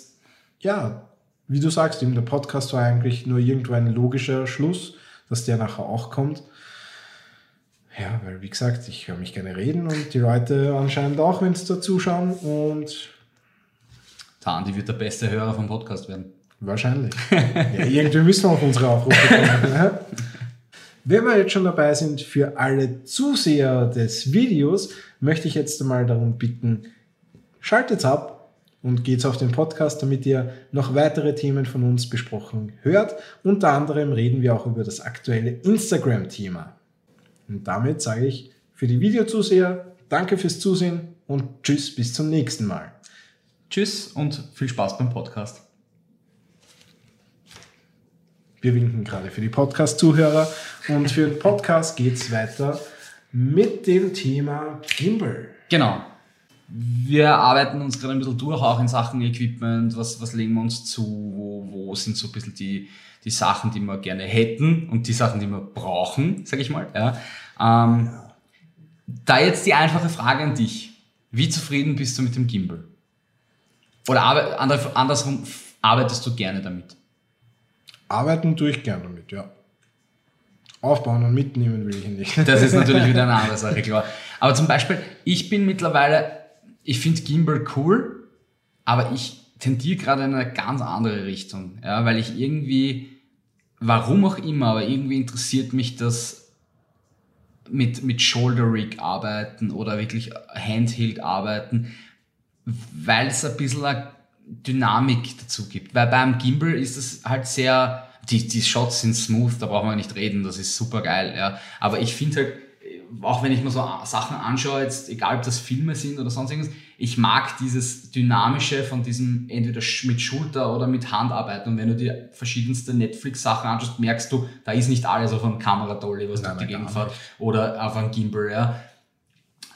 ja, wie du sagst, eben der Podcast war eigentlich nur irgendwo ein logischer Schluss, dass der nachher auch kommt. Ja, weil wie gesagt, ich höre mich gerne reden und die Leute anscheinend auch, wenn sie da zuschauen. Und der Andi wird der beste Hörer vom Podcast werden. Wahrscheinlich. ja, irgendwie müssen wir auf unsere Aufrufe kommen. Ne? Wenn wir jetzt schon dabei sind, für alle Zuseher des Videos, möchte ich jetzt einmal darum bitten, schaltet ab und geht auf den Podcast, damit ihr noch weitere Themen von uns besprochen hört. Unter anderem reden wir auch über das aktuelle Instagram-Thema. Und damit sage ich für die Videozuseher, danke fürs Zusehen und tschüss bis zum nächsten Mal. Tschüss und viel Spaß beim Podcast. Wir winken gerade für die Podcast-Zuhörer. Und für den Podcast geht es weiter mit dem Thema Gimbal. Genau. Wir arbeiten uns gerade ein bisschen durch, auch in Sachen Equipment. Was, was legen wir uns zu? Wo, wo sind so ein bisschen die, die Sachen, die wir gerne hätten und die Sachen, die wir brauchen, sag ich mal. Ja. Ähm. Da jetzt die einfache Frage an dich. Wie zufrieden bist du mit dem Gimbal? Oder andersrum, arbeitest du gerne damit? Arbeiten tue ich gerne damit, ja. Aufbauen und mitnehmen will ich nicht. Das ist natürlich wieder eine andere Sache, klar. Aber zum Beispiel, ich bin mittlerweile, ich finde Gimbal cool, aber ich tendiere gerade in eine ganz andere Richtung, ja, weil ich irgendwie, warum auch immer, aber irgendwie interessiert mich das mit, mit Shoulder Rig arbeiten oder wirklich Handheld arbeiten, weil es ein bisschen eine Dynamik dazu gibt. Weil beim Gimbal ist es halt sehr, die, die Shots sind smooth, da brauchen wir nicht reden, das ist super geil, ja. Aber ich finde halt, auch wenn ich mir so Sachen anschaue, jetzt egal ob das Filme sind oder sonst irgendwas, ich mag dieses Dynamische von diesem entweder mit Schulter oder mit Handarbeit. Und wenn du dir verschiedenste Netflix-Sachen anschaust, merkst du, da ist nicht alles auf einem Kameradolly, was durch die Gegend fährt, oder auf einem Gimbal, ja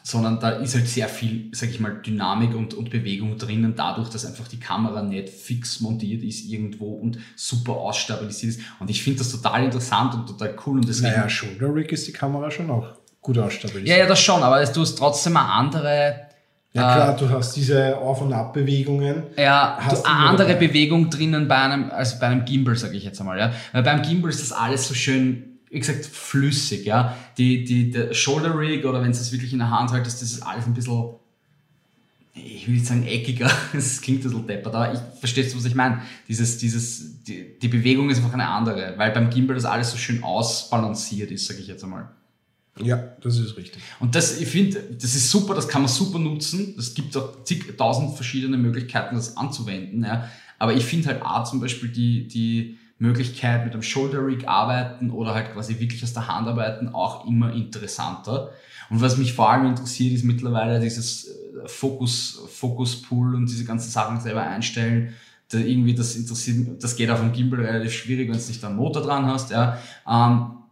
sondern da ist halt sehr viel, sag ich mal, Dynamik und, und Bewegung drinnen, dadurch, dass einfach die Kamera nicht fix montiert ist irgendwo und super ausstabilisiert ist. Und ich finde das total interessant und total cool. Und deswegen, naja, Shoulder Rig ist die Kamera schon auch gut ausstabilisiert. Ja, ja, das schon, aber du hast trotzdem eine andere. Ja klar, äh, du hast diese Auf- und Abbewegungen. Ja, du eine andere dabei. Bewegung drinnen bei einem, als bei einem Gimbal, sage ich jetzt einmal. Ja. Weil beim Gimbal ist das alles so schön wie gesagt, flüssig, ja. Die, die, der Shoulder Rig oder wenn du es wirklich in der Hand haltest, das ist alles ein bisschen, ich will nicht sagen eckiger, es klingt ein bisschen deppert, aber ich verstehst du, was ich meine? Dieses, dieses, die, die Bewegung ist einfach eine andere, weil beim Gimbal das alles so schön ausbalanciert ist, sage ich jetzt einmal. Ja, das ist richtig. Und das, ich finde, das ist super, das kann man super nutzen. Es gibt auch zigtausend verschiedene Möglichkeiten, das anzuwenden. Ja. Aber ich finde halt auch zum Beispiel die, die Möglichkeit mit einem Shoulder Rig arbeiten oder halt quasi wirklich aus der Hand arbeiten auch immer interessanter. Und was mich vor allem interessiert, ist mittlerweile dieses äh, Fokus, Focus Pool und diese ganzen Sachen selber einstellen. Da irgendwie das interessiert, das geht auf dem Gimbal relativ schwierig, wenn du nicht da einen Motor dran hast. Ja. Ähm,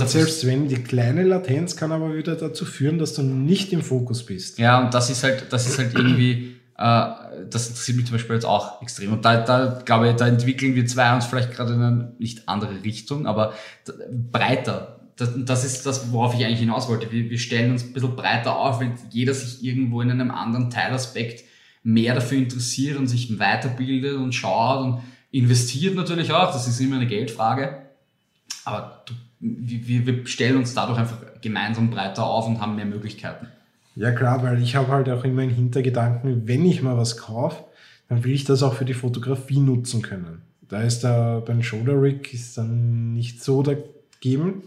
und selbst wenn, die kleine Latenz kann aber wieder dazu führen, dass du nicht im Fokus bist. Ja, und das ist halt, das ist halt irgendwie, äh, das interessiert mich zum Beispiel jetzt auch extrem. Und da, da glaube ich, da entwickeln wir zwei uns vielleicht gerade in eine nicht andere Richtung, aber breiter. Das, das ist das, worauf ich eigentlich hinaus wollte. Wir, wir stellen uns ein bisschen breiter auf, wenn jeder sich irgendwo in einem anderen Teilaspekt mehr dafür interessiert und sich weiterbildet und schaut und investiert natürlich auch. Das ist immer eine Geldfrage. Aber du wir, wir stellen uns dadurch einfach gemeinsam breiter auf und haben mehr Möglichkeiten. Ja klar, weil ich habe halt auch immer einen Hintergedanken, wenn ich mal was kaufe, dann will ich das auch für die Fotografie nutzen können. Da ist da beim Shoulder Rig ist dann nicht so dagegen.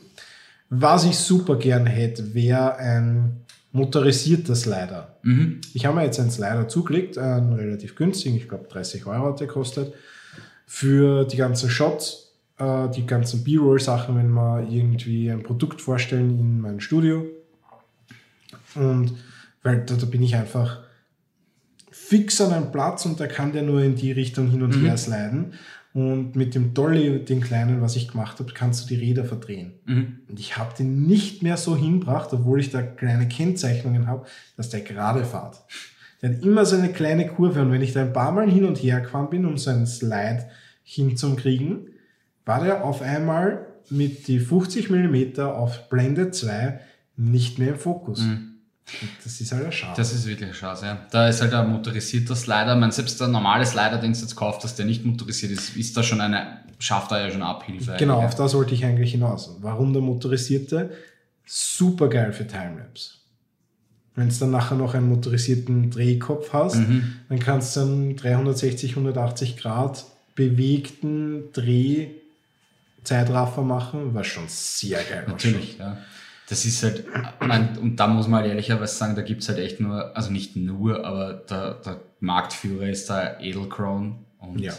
Was ich super gern hätte, wäre ein motorisierter Slider. Mhm. Ich habe mir jetzt einen Slider zugelegt, einen relativ günstigen, ich glaube 30 Euro hat der kostet, für die ganzen Shots äh, die ganzen B-Roll-Sachen, wenn wir irgendwie ein Produkt vorstellen in meinem Studio. Und weil da, da bin ich einfach fix an einem Platz und da kann der nur in die Richtung hin und mhm. her sliden. Und mit dem Dolly, den kleinen, was ich gemacht habe, kannst du die Räder verdrehen. Mhm. Und ich habe den nicht mehr so hinbracht, obwohl ich da kleine Kennzeichnungen habe, dass der gerade fährt. Der hat immer so eine kleine Kurve und wenn ich da ein paar Mal hin und her gefahren bin, um so einen Slide hinzukriegen, war der auf einmal mit die 50 mm auf Blende 2 nicht mehr im Fokus. Mhm. Das ist halt ein Schade. Das ist wirklich ein Schade, ja. Da ist halt ein motorisierter Slider. Man selbst der normale Slider, den du jetzt kaufst, dass der nicht motorisiert ist, ist da schon eine, schafft da ja schon Abhilfe. Genau, auf das wollte ich eigentlich hinaus. Warum der motorisierte? Super geil für Timelapse. Wenn du dann nachher noch einen motorisierten Drehkopf hast, mhm. dann kannst du einen 360, 180 Grad bewegten Dreh Zeitraffer machen, war schon sehr geil. Natürlich, ja. Das ist halt, mein, und da muss man halt ehrlicherweise sagen, da gibt es halt echt nur, also nicht nur, aber der, der Marktführer ist da Edelkrone. Und ja.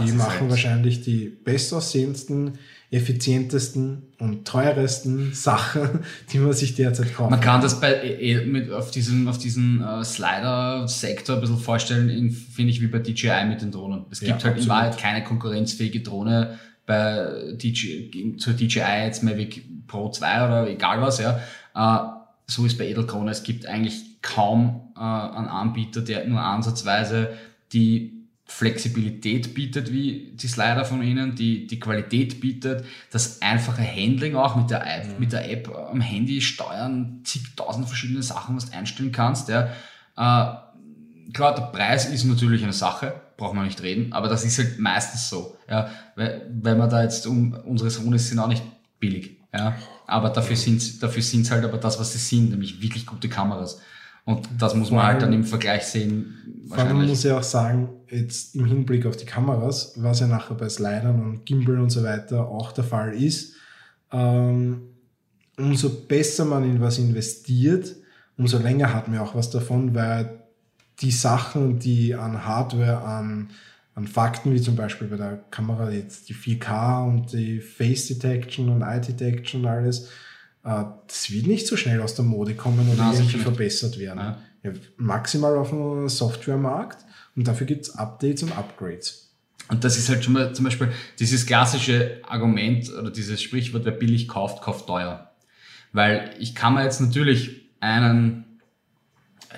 Die machen halt wahrscheinlich die bestaussehendsten, effizientesten und teuersten Sachen, die man sich derzeit kauft. Man kann das bei, e, mit, auf diesen, auf diesen uh, Slider-Sektor ein bisschen vorstellen, finde ich, wie bei DJI mit den Drohnen. Es gibt ja, halt absolut. in Wahrheit keine konkurrenzfähige Drohne, bei DJ, zur DJI jetzt Mavic Pro 2 oder egal was, ja. Äh, so ist bei Edelkrone. Es gibt eigentlich kaum äh, einen Anbieter, der nur ansatzweise die Flexibilität bietet wie die Slider von ihnen, die, die Qualität bietet, das einfache Handling auch mit der App, mhm. mit der App am Handy steuern, zigtausend verschiedene Sachen, was du einstellen kannst. Ja. Äh, klar, der Preis ist natürlich eine Sache, braucht man nicht reden, aber das ist halt meistens so. Ja, weil, weil man da jetzt um unsere Sonys sind auch nicht billig. Ja, aber dafür sind dafür sind's halt aber das, was sie sind, nämlich wirklich gute Kameras. Und das muss man halt dann im Vergleich sehen. Vor allem muss ich auch sagen, jetzt im Hinblick auf die Kameras, was ja nachher bei Slidern und Gimbal und so weiter auch der Fall ist, ähm, umso besser man in was investiert, umso länger hat man auch was davon, weil die Sachen, die an Hardware, an, an Fakten, wie zum Beispiel bei der Kamera jetzt die 4K und die Face Detection und Eye Detection und alles, äh, das wird nicht so schnell aus der Mode kommen oder irgendwie verbessert werden. Ja. Ja, maximal auf dem Softwaremarkt und dafür gibt es Updates und Upgrades. Und das ist halt schon mal zum Beispiel dieses klassische Argument oder dieses Sprichwort, wer billig kauft, kauft teuer. Weil ich kann mir jetzt natürlich einen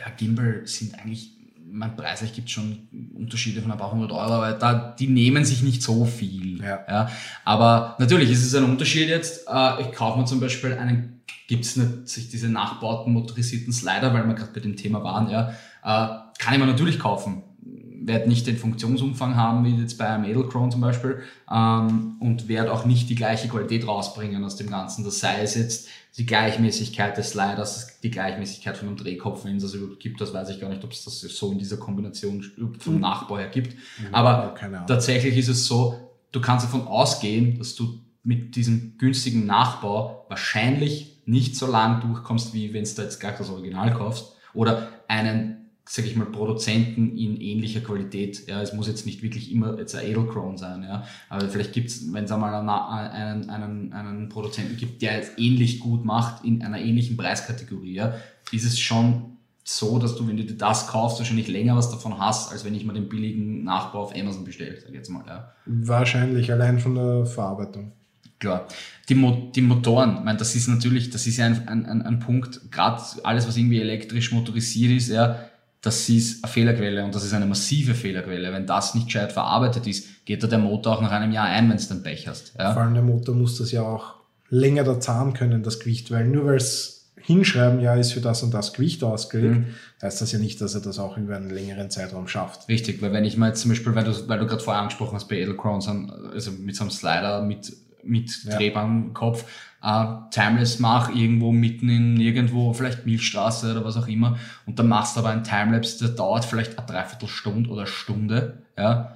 ja, Gimbal sind eigentlich, mein preislich gibt schon Unterschiede von ein paar hundert Euro, aber da, die nehmen sich nicht so viel. Ja. ja. Aber natürlich ist es ein Unterschied jetzt. Äh, ich kaufe mir zum Beispiel einen, gibt es nicht diese nachbauten motorisierten Slider, weil wir gerade bei dem Thema waren, ja, äh, kann ich mir natürlich kaufen werde nicht den Funktionsumfang haben wie jetzt bei einem Edelchrome zum Beispiel ähm, und werde auch nicht die gleiche Qualität rausbringen aus dem Ganzen. Das sei es jetzt die Gleichmäßigkeit des Sliders, die Gleichmäßigkeit von einem Drehkopf, wenn es das überhaupt gibt, das weiß ich gar nicht, ob es das so in dieser Kombination vom mhm. Nachbau her gibt. Mhm, Aber tatsächlich ist es so, du kannst davon ausgehen, dass du mit diesem günstigen Nachbau wahrscheinlich nicht so lang durchkommst, wie wenn du jetzt gleich das Original kaufst oder einen sag ich mal, Produzenten in ähnlicher Qualität. Ja, es muss jetzt nicht wirklich immer jetzt ein Edelchrome sein, ja. Aber vielleicht gibt es, wenn es einmal einen, einen, einen Produzenten gibt, der es ähnlich gut macht in einer ähnlichen Preiskategorie, ja, ist es schon so, dass du, wenn du dir das kaufst, wahrscheinlich länger was davon hast, als wenn ich mir den billigen Nachbau auf Amazon bestelle, sag ich jetzt mal, ja. Wahrscheinlich, allein von der Verarbeitung. Klar. Die, Mo die Motoren, ich meine, das ist natürlich, das ist ja ein, ein, ein Punkt, gerade alles, was irgendwie elektrisch motorisiert ist, ja, das ist eine Fehlerquelle und das ist eine massive Fehlerquelle. Wenn das nicht gescheit verarbeitet ist, geht da der Motor auch nach einem Jahr ein, wenn du dann Pech hast. Ja? Vor allem der Motor muss das ja auch länger da zahlen können, das Gewicht, weil nur weil es hinschreiben, ja, ist für das und das Gewicht ausgelegt, mhm. heißt das ja nicht, dass er das auch über einen längeren Zeitraum schafft. Richtig, weil wenn ich mal zum Beispiel, weil du, weil du gerade vorher angesprochen hast bei Edelcrowns, also mit so einem Slider mit, mit ja. drehbarem Kopf, äh, Timeless mach, irgendwo mitten in irgendwo, vielleicht Milchstraße oder was auch immer, und dann machst du aber einen Timelapse, der dauert vielleicht eine Dreiviertelstunde oder Stunde, ja,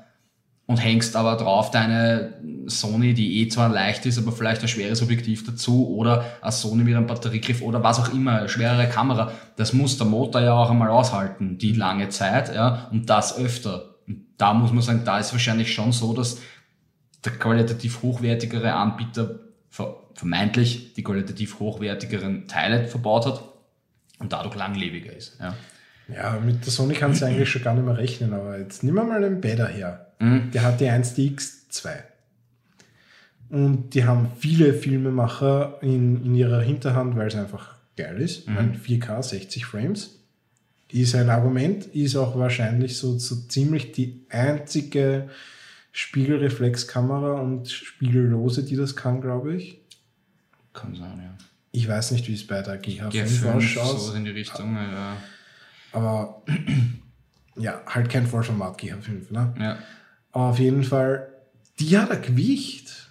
und hängst aber drauf deine Sony, die eh zwar leicht ist, aber vielleicht ein schweres Objektiv dazu oder eine Sony mit einem Batteriegriff oder was auch immer, eine schwerere Kamera. Das muss der Motor ja auch einmal aushalten, die lange Zeit, ja, und das öfter. Und da muss man sagen, da ist wahrscheinlich schon so, dass der qualitativ hochwertigere Anbieter vermeintlich die qualitativ hochwertigeren Teile verbaut hat und dadurch langlebiger ist. Ja, ja mit der Sony kannst du eigentlich schon gar nicht mehr rechnen, aber jetzt nehmen wir mal den Bäder her. Mhm. Der hat die 1DX2. Und die haben viele Filmemacher in, in ihrer Hinterhand, weil es einfach geil ist. Mhm. 4K, 60 Frames. Ist ein Argument, ist auch wahrscheinlich so, so ziemlich die einzige Spiegelreflexkamera und Spiegellose, die das kann, glaube ich. Kann sein, ja. Ich weiß nicht, wie es bei der GH5, GH5 ausschaut. So in die Richtung, ja. Aber ja, halt kein Vollformat GH5, ne? Ja. Aber auf jeden Fall, die hat ein Gewicht.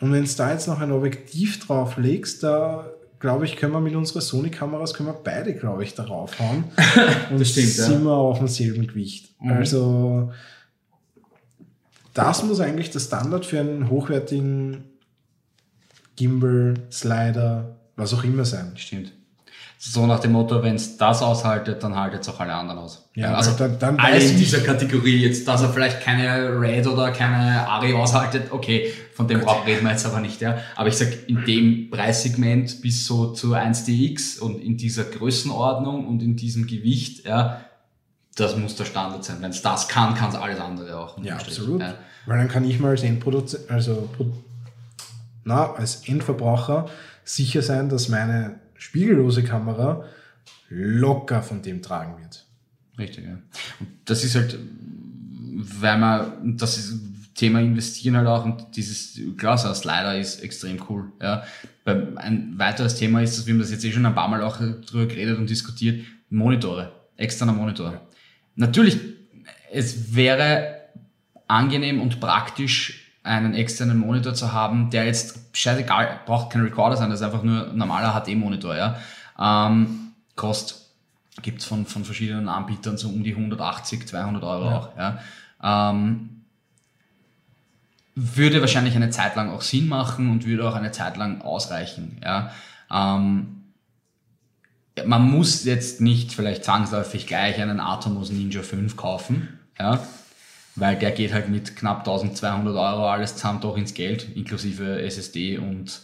Und wenn du da jetzt noch ein Objektiv drauf legst, da glaube ich, können wir mit unseren Sony-Kameras können wir beide, glaube ich, darauf hauen. Und das stimmt, sind ja. wir auf demselben Gewicht. Mhm. Also das muss eigentlich der Standard für einen hochwertigen Gimbal, Slider, was auch immer sein. Stimmt. So nach dem Motto, wenn es das aushaltet, dann haltet es auch alle anderen aus. Ja, also dann, dann alles in dieser Kategorie jetzt, dass er vielleicht keine Red oder keine Ari aushaltet, okay, von dem Gut. reden wir jetzt aber nicht, ja. Aber ich sag, in dem Preissegment bis so zu 1DX und in dieser Größenordnung und in diesem Gewicht, ja, das muss der Standard sein. Wenn es das kann, kann es alles andere auch. Ja, absolut. Ja. Weil dann kann ich mal als Endproduzent, also na, als Endverbraucher sicher sein, dass meine spiegellose Kamera locker von dem tragen wird. Richtig, ja. Und das ist halt, weil man, das ist Thema investieren halt auch und dieses Glashaus leider ist extrem cool. Ja. Ein weiteres Thema ist, dass wir haben das jetzt eh schon ein paar Mal auch drüber geredet und diskutiert, Monitore, externer Monitor. Natürlich, es wäre angenehm und praktisch, einen externen Monitor zu haben, der jetzt scheißegal, braucht kein Recorder sein, das ist einfach nur ein normaler HD-Monitor, ja. Ähm, kostet, gibt's von, von verschiedenen Anbietern so um die 180, 200 Euro ja. auch, ja. Ähm, würde wahrscheinlich eine Zeit lang auch Sinn machen und würde auch eine Zeit lang ausreichen, ja. Ähm, man muss jetzt nicht vielleicht zwangsläufig gleich einen Atomos Ninja 5 kaufen, ja, weil der geht halt mit knapp 1200 Euro alles zusammen doch ins Geld, inklusive SSD und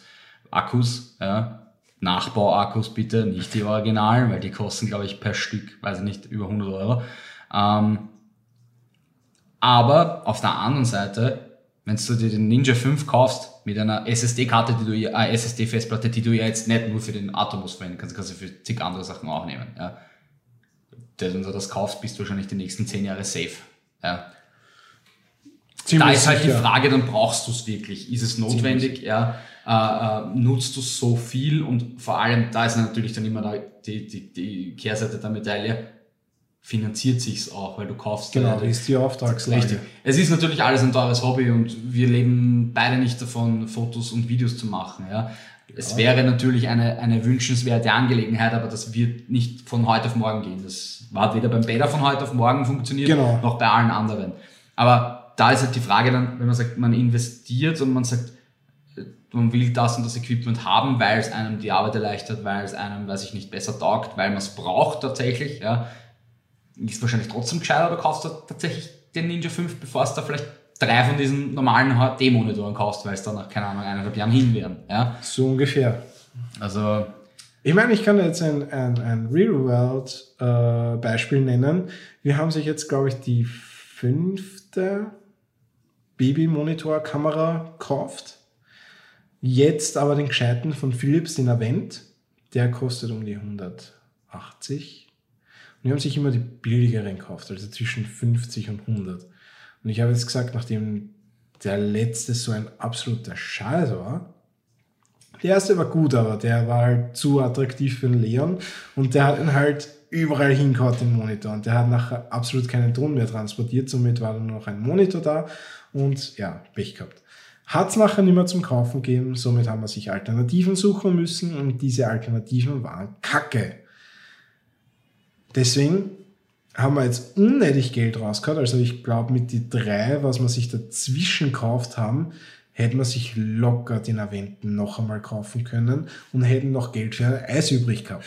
Akkus, ja. Nachbauakkus bitte, nicht die Originalen, weil die kosten, glaube ich, per Stück, weiß ich nicht, über 100 Euro. Ähm, aber auf der anderen Seite, wenn du dir den Ninja 5 kaufst, mit einer SSD-Karte, die du äh, SSD-Festplatte, die du ja jetzt nicht nur für den Atomos verwenden kannst, kannst du für zig andere Sachen auch nehmen. Ja. Wenn du das kaufst, bist du wahrscheinlich die nächsten zehn Jahre safe. Ja. Da ist halt sicher. die Frage, dann brauchst du es wirklich. Ist es notwendig? Ja. Äh, äh, nutzt du so viel und vor allem, da ist natürlich dann immer da die, die, die Kehrseite der Medaille. finanziert sich's auch, weil du kaufst Genau, äh, ist die Auftragslage. Richtig. Es ist natürlich alles ein teures Hobby und wir leben beide nicht davon, Fotos und Videos zu machen. Ja. Es wäre natürlich eine, eine wünschenswerte Angelegenheit, aber das wird nicht von heute auf morgen gehen. Das hat weder beim Bäder von heute auf morgen funktioniert, Genau. noch bei allen anderen. Aber da ist halt die Frage dann, wenn man sagt, man investiert und man sagt, äh, man will das und das Equipment haben, weil es einem die Arbeit erleichtert, weil es einem, weiß ich nicht, besser taugt, weil man es braucht tatsächlich, ja, ist wahrscheinlich trotzdem gescheiter oder kaufst du tatsächlich den Ninja 5, bevor es da vielleicht drei von diesen normalen HD-Monitoren kaufst, weil es dann nach, keine Ahnung, eineinhalb Jahren hin wären. Ja? So ungefähr. Also, Ich meine, ich kann jetzt ein, ein, ein Real-World-Beispiel nennen. Wir haben sich jetzt, glaube ich, die fünfte Baby-Monitor-Kamera gekauft. Jetzt aber den gescheiten von Philips, den Avent. Der kostet um die 180. Und die haben sich immer die billigeren gekauft, also zwischen 50 und 100. Und ich habe jetzt gesagt, nachdem der letzte so ein absoluter Scheiß war, der erste war gut, aber der war halt zu attraktiv für den Leon und der hat ihn halt überall hingehauen, den Monitor. Und der hat nachher absolut keinen Ton mehr transportiert, somit war nur noch ein Monitor da und ja, Pech gehabt. Hat es nachher nicht mehr zum Kaufen gegeben, somit haben wir sich Alternativen suchen müssen und diese Alternativen waren Kacke. Deswegen haben wir jetzt unnötig Geld rausgehauen. Also ich glaube, mit die drei, was wir sich dazwischen gekauft haben, hätten wir sich locker den Aventen noch einmal kaufen können und hätten noch Geld für ein Eis übrig gehabt.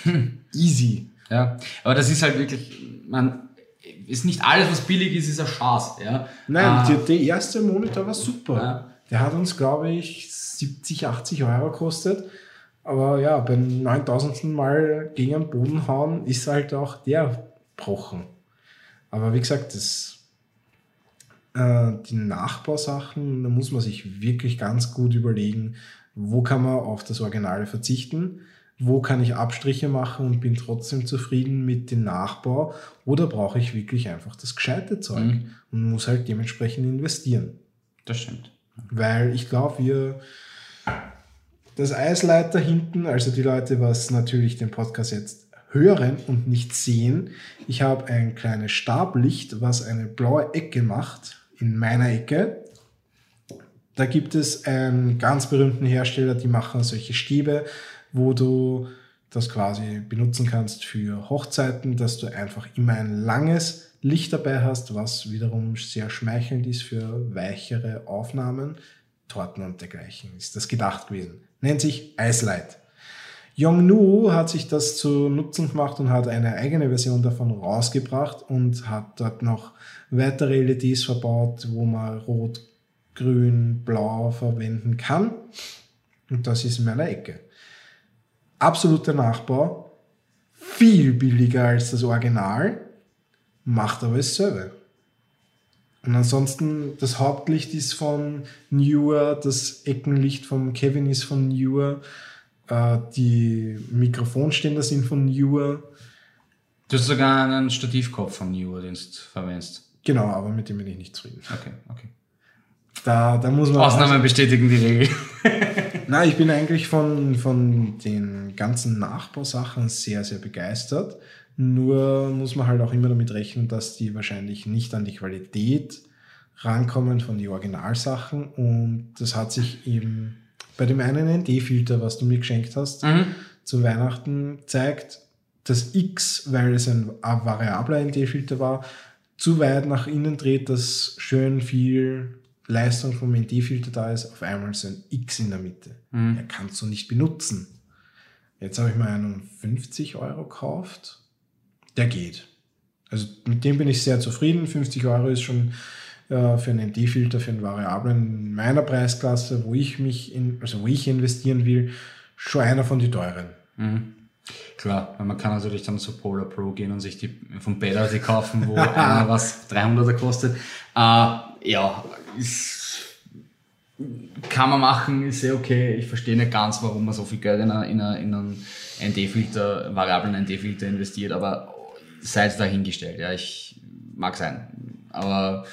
Easy. ja. Aber das ist halt wirklich, man, ist nicht alles, was billig ist, ist ein Spaß. Ja? Nein, Ah, der, der erste Monitor war super. Ja. Der hat uns, glaube ich, 70, 80 Euro gekostet. Aber ja, beim 9000. Mal gegen den Boden hauen ist halt auch der gebrochen. Aber wie gesagt, das, äh, die Nachbausachen, da muss man sich wirklich ganz gut überlegen, wo kann man auf das Originale verzichten, wo kann ich Abstriche machen und bin trotzdem zufrieden mit dem Nachbau oder brauche ich wirklich einfach das gescheite Zeug Mhm. und muss halt dementsprechend investieren. Das stimmt. Weil ich glaube, wir das Eisleiter hinten, also die Leute, was natürlich den Podcast jetzt hören und nicht sehen, ich habe ein kleines Stablicht, was eine blaue Ecke macht in meiner Ecke. Da gibt es einen ganz berühmten Hersteller, die machen solche Stäbe, wo du das quasi benutzen kannst für Hochzeiten, dass du einfach immer ein langes Licht dabei hast, was wiederum sehr schmeichelnd ist für weichere Aufnahmen, Torten und dergleichen. Ist das gedacht gewesen. Nennt sich Eislight. Yongnu hat sich das zu Nutzen gemacht und hat eine eigene Version davon rausgebracht und hat dort noch weitere LEDs verbaut, wo man rot, grün, blau verwenden kann. Und das ist in meiner Ecke. Absoluter Nachbau, viel billiger als das Original, macht aber dasselbe. Und ansonsten, das Hauptlicht ist von Newer, das Eckenlicht von Kevin ist von Newer, äh, die Mikrofonständer sind von Newer. Du hast sogar einen Stativkopf von Newer, den du verwendest. Genau, aber mit dem bin ich nicht zufrieden. Okay, okay. Da, da muss man. Ausnahmen bestätigen die Regel. Nein, ich bin eigentlich von, von den ganzen Nachbausachen sehr, sehr begeistert. Nur muss man halt auch immer damit rechnen, dass die wahrscheinlich nicht an die Qualität rankommen von den Originalsachen. Und das hat sich eben bei dem einen ND-Filter, was du mir geschenkt hast, Mhm. zu Weihnachten zeigt, dass X, weil es ein variabler ND-Filter war, zu weit nach innen dreht, dass schön viel Leistung vom ND-Filter da ist, auf einmal so ein X in der Mitte. Mhm. Ja, kannst du nicht benutzen. Jetzt habe ich mir einen um 50 Euro gekauft. Der geht. Also mit dem bin ich sehr zufrieden. 50 Euro ist schon äh, für einen ND-Filter, für einen Variablen in meiner Preisklasse, wo ich mich in, also wo ich investieren will, schon einer von den teuren. Mhm. Klar, weil man kann natürlich dann zu Polar Pro gehen und sich die vom Better die kaufen, wo einer was 300er kostet. Äh, ja, ist, kann man machen, ist sehr okay. Ich verstehe nicht ganz, warum man so viel Geld in, eine, in, eine, in einen ND-Filter, variablen ND-Filter investiert, aber seid dahingestellt. Ja, ich mag sein. Aber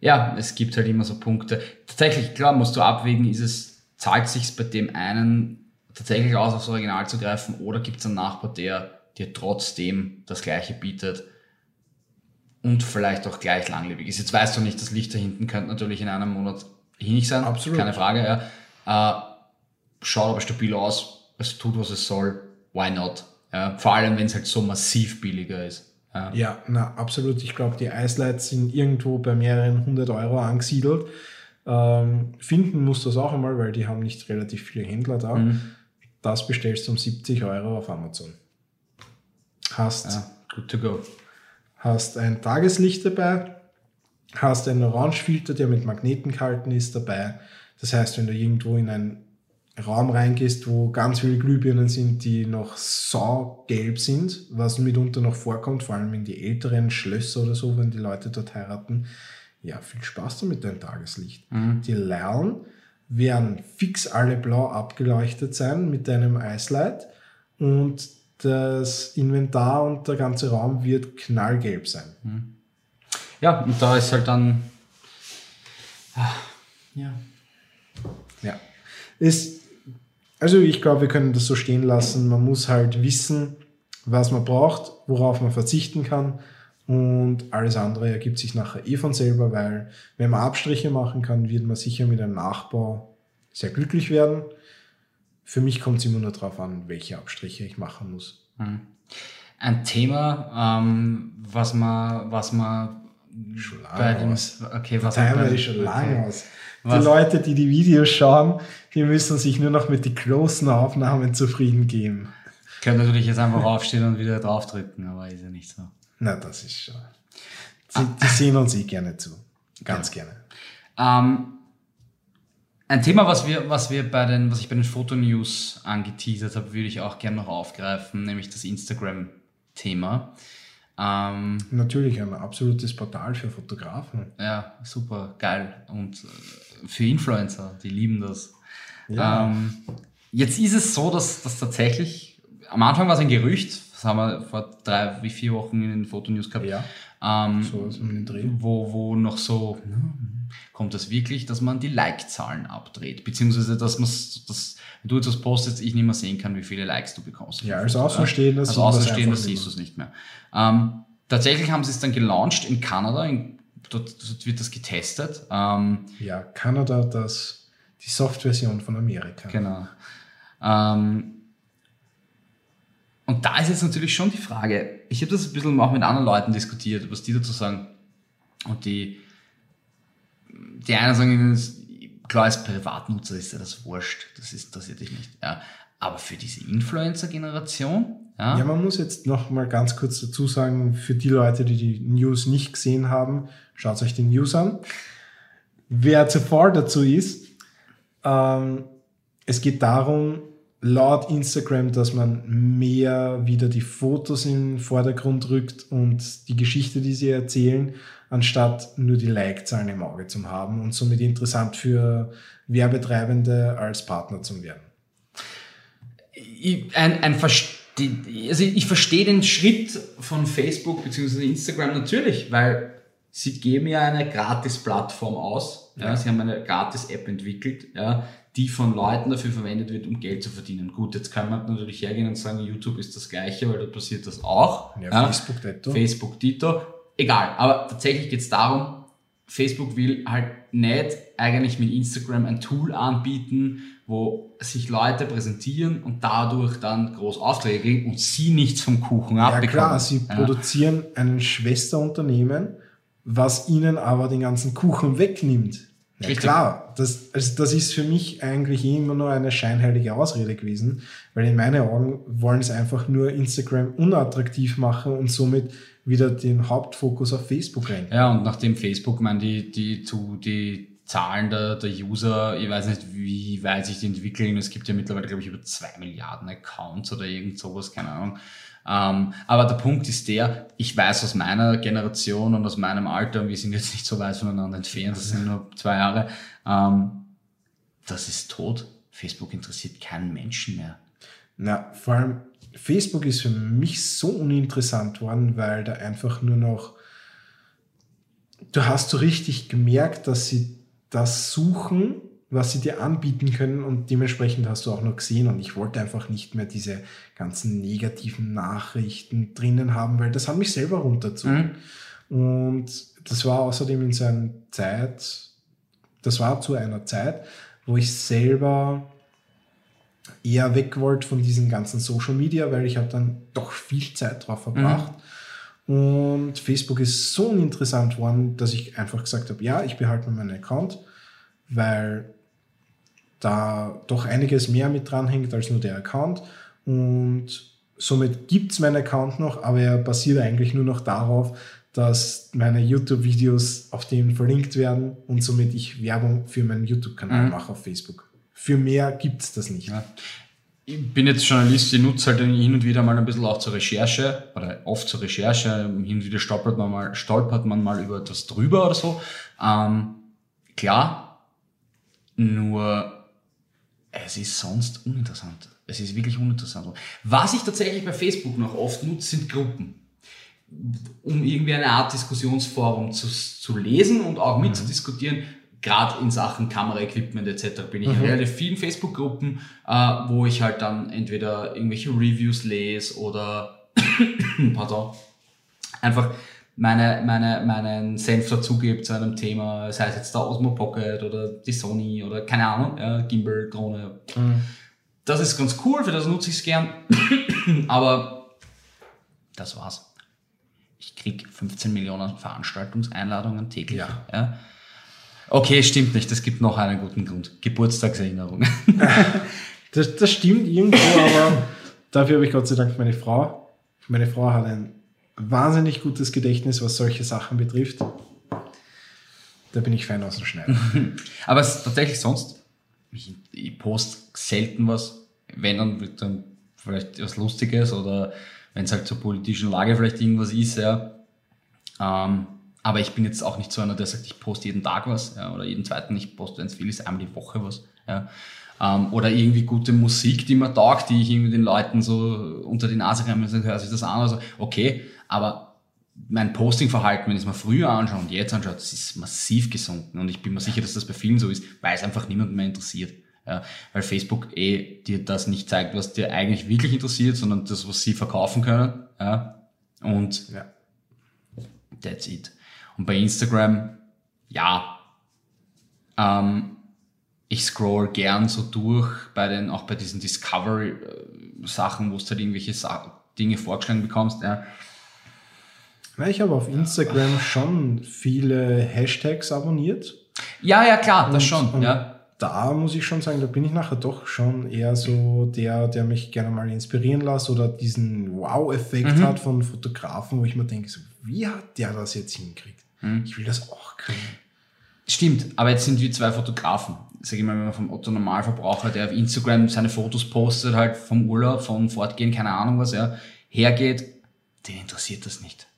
ja, es gibt halt immer so Punkte. Tatsächlich, klar, musst du abwägen, ist es, zahlt sich bei dem einen tatsächlich aus, aufs Original zu greifen, oder gibt es einen Nachbar, der dir trotzdem das gleiche bietet? und vielleicht auch gleich langlebig ist. Jetzt weißt du nicht, das Licht da hinten könnte natürlich in einem Monat hinig sein. Absolut. Keine Frage. Ja. Äh, schaut aber stabil aus. Es tut, was es soll. Why not? Ja. Vor allem, wenn es halt so massiv billiger ist. Ja, Ja, na, absolut. Ich glaube, die Eislights sind irgendwo bei mehreren hundert Euro angesiedelt. Ähm, finden musst du das auch einmal, weil die haben nicht relativ viele Händler da. Mhm. Das bestellst du um 70 Euro auf Amazon. Hast, ja. Good to go. hast ein Tageslicht dabei, hast einen Orangefilter, der mit Magneten gehalten ist, dabei. Das heißt, wenn du irgendwo in einen Raum reingehst, wo ganz viele Glühbirnen sind, die noch saugelb sind, was mitunter noch vorkommt, vor allem in die älteren Schlösser oder so, wenn die Leute dort heiraten. Ja, viel Spaß damit dein Tageslicht. Die Lernen werden fix alle blau abgeleuchtet sein mit deinem Eislight und das Inventar und der ganze Raum wird knallgelb sein. Ja, und da ist halt dann. Ah, Ja. Ja. Ist, also ich glaube, wir können das so stehen lassen. Man muss halt wissen, was man braucht, worauf man verzichten kann. Und alles andere ergibt sich nachher eh von selber, weil wenn man Abstriche machen kann, wird man sicher mit einem Nachbau sehr glücklich werden. Für mich kommt es immer nur darauf an, welche Abstriche ich machen muss. Ein Thema, ähm, was man, was man Schon lange bei dem, aus. okay, was man Timer ist schon lange okay. aus. Die Was- Leute, die die Videos schauen, die müssen sich nur noch mit den großen Aufnahmen zufrieden geben. Könnte natürlich jetzt einfach aufstehen und wieder draufdrücken, aber ist ja nicht so. Na, das ist schon. Sie, die sehen uns eh gerne zu. Ganz gerne. Ähm, ein Thema, was wir, was wir bei den, was ich bei den Fotonews angeteasert habe, würde ich auch gerne noch aufgreifen, nämlich das Instagram-Thema. Ähm, Natürlich ein absolutes Portal für Fotografen. ja, super, geil. Und äh, für Influencer, die lieben das. Ja. Ähm, jetzt ist es so, dass das tatsächlich, am Anfang war es ein Gerücht, das haben wir vor drei, wie vier Wochen in den Fotonews gehabt. Ja, Ähm, so was um den Dreh. wo, wo noch so, kommt das wirklich, dass man die Like-Zahlen abdreht, beziehungsweise dass man das, wenn du etwas postest, ich nicht mehr sehen kann, wie viele Likes du bekommst. Ja, als Außenstehender als Außenstehender siehst du es nicht mehr. Ähm, tatsächlich haben sie es dann gelauncht in Kanada, in, dort, dort wird das getestet. Ähm, Ja, Kanada, das, die Soft-Version von Amerika. Genau. Ähm, und da ist jetzt natürlich schon die Frage, ich habe das ein bisschen auch mit anderen Leuten diskutiert, was die dazu sagen. Und die, die einen sagen, klar, als Privatnutzer ist dir das wurscht, das interessiert dich nicht. Ja. Aber für diese Influencer-Generation, ja, Ja, man muss jetzt noch mal ganz kurz dazu sagen, für die Leute, die die News nicht gesehen haben, schaut euch die News an. Wer zu faul dazu ist, ähm, es geht darum, laut Instagram, dass man mehr wieder die Fotos in den Vordergrund rückt und die Geschichte, die sie erzählen, anstatt nur die Like-Zahlen im Auge zu haben und somit interessant für Werbetreibende als Partner zu werden. ich, ein, ein also ich verstehe den Schritt von Facebook bzw. Instagram natürlich, weil sie geben ja eine Gratis-Plattform aus. Ja. Sie haben eine Gratis-App entwickelt, ja, die von Leuten dafür verwendet wird, um Geld zu verdienen. Gut, jetzt kann man natürlich hergehen und sagen, YouTube ist das gleiche, weil dort passiert das auch. Ja, Facebook, Detto. Facebook, Dito. Egal, aber tatsächlich geht es darum, Facebook will halt nicht eigentlich mit Instagram ein Tool anbieten, wo sich Leute präsentieren und dadurch dann groß Aufträge kriegen und sie nichts vom Kuchen Ja abbekommen. klar, sie Ja. produzieren ein Schwesterunternehmen, was ihnen aber den ganzen Kuchen wegnimmt. Ja, klar, das, also das ist für mich eigentlich immer nur eine scheinheilige Ausrede gewesen, weil in meinen Augen wollen sie einfach nur Instagram unattraktiv machen und somit wieder den Hauptfokus auf Facebook lenken. Ja, und nachdem Facebook, man die, die, zu, die Zahlen der, der User, ich weiß nicht, wie weit sich die entwickeln. Es gibt ja mittlerweile, glaube ich, über zwei Milliarden Accounts oder irgend sowas, keine Ahnung. Ähm, aber der Punkt ist der, ich weiß aus meiner Generation und aus meinem Alter, und wir sind jetzt nicht so weit voneinander entfernt, das sind nur zwei Jahre, ähm, das ist tot. Facebook interessiert keinen Menschen mehr. Na, vor allem Facebook ist für mich so uninteressant worden, weil da einfach nur noch, du hast so richtig gemerkt, dass sie das suchen, was sie dir anbieten können und dementsprechend hast du auch noch gesehen und ich wollte einfach nicht mehr diese ganzen negativen Nachrichten drinnen haben, weil das hat mich selber runterzogen. Und das war außerdem in seiner Zeit, das war zu einer Zeit, wo ich selber eher weg wollte von diesen ganzen Social Media, weil ich habe dann doch viel Zeit drauf verbracht. Mhm. Und Facebook ist so uninteressant worden, dass ich einfach gesagt habe, ja, ich behalte meinen Account, weil da doch einiges mehr mit dranhängt als nur der Account. Und somit gibt es meinen Account noch, aber er basiert eigentlich nur noch darauf, dass meine YouTube-Videos auf dem verlinkt werden und somit ich Werbung für meinen YouTube-Kanal mhm. mache auf Facebook. Für mehr gibt es das nicht. Ja. Ich bin jetzt Journalist, ich nutze halt hin und wieder mal ein bisschen auch zur Recherche oder oft zur Recherche. Hin und wieder stolpert man mal, stolpert man mal über etwas drüber oder so. Ähm, klar, nur es ist sonst uninteressant. Es ist wirklich uninteressant. Was ich tatsächlich bei Facebook noch oft nutze, sind Gruppen um irgendwie eine Art Diskussionsforum zu, zu lesen und auch mitzudiskutieren. Mhm. Gerade in Sachen Kameraequipment etc. bin ich mhm. in relativ vielen Facebook-Gruppen, äh, wo ich halt dann entweder irgendwelche Reviews lese oder pardon, einfach meine, meine, meinen Senf dazugebe zu einem Thema, sei es jetzt der Osmo Pocket oder die Sony oder keine Ahnung, ja, Gimbal, Drohne. Mhm. Das ist ganz cool, für das nutze ich es gern. Aber das war's ich krieg 15 Millionen Veranstaltungseinladungen täglich. Ja. ja. Okay, stimmt nicht. Es gibt noch einen guten Grund. Geburtstagserinnerung. das, das stimmt irgendwo, aber dafür habe ich Gott sei Dank meine Frau. Meine Frau hat ein wahnsinnig gutes Gedächtnis, was solche Sachen betrifft. Da bin ich fein aus dem Schneider. aber es ist tatsächlich sonst, ich, ich poste selten was. Wenn, dann wird dann vielleicht was Lustiges oder wenn es halt zur politischen Lage vielleicht irgendwas ist, ja. Ähm, aber ich bin jetzt auch nicht so einer, der sagt, ich poste jeden Tag was ja, oder jeden zweiten. Ich poste, wenn es viel ist, einmal die Woche was. Ja. Ähm, oder irgendwie gute Musik, die mir taugt, die ich irgendwie den Leuten so unter die Nase kann und hör sich das an. Also, okay, aber mein Postingverhalten, wenn ich es mal früher anschaue und jetzt anschaue, das ist massiv gesunken. Und ich bin mir sicher, dass das bei vielen so ist, weil es einfach niemand mehr interessiert. Ja, weil Facebook eh dir das nicht zeigt, was dir eigentlich wirklich interessiert, sondern das, was sie verkaufen können. Ja, und ja. that's it. Und bei Instagram, ja, ähm, ich scroll gern so durch bei den, auch bei diesen Discovery-Sachen, wo du halt irgendwelche Sa Dinge vorgeschlagen bekommst. Ja. Ich habe auf Instagram schon viele Hashtags abonniert. Ja, ja, klar, das schon. ja da muss ich schon sagen, da bin ich nachher doch schon eher so der, der mich gerne mal inspirieren lässt oder diesen Wow-Effekt mhm. hat von Fotografen, wo ich mir denke, so, wie hat der das jetzt hingekriegt? Mhm. Ich will das auch können. Stimmt, aber jetzt sind wir zwei Fotografen. Sag ich mal, wenn man vom Otto Normalverbraucher, der auf Instagram seine Fotos postet, halt vom Urlaub, vom Fortgehen, keine Ahnung was, er hergeht, den interessiert das nicht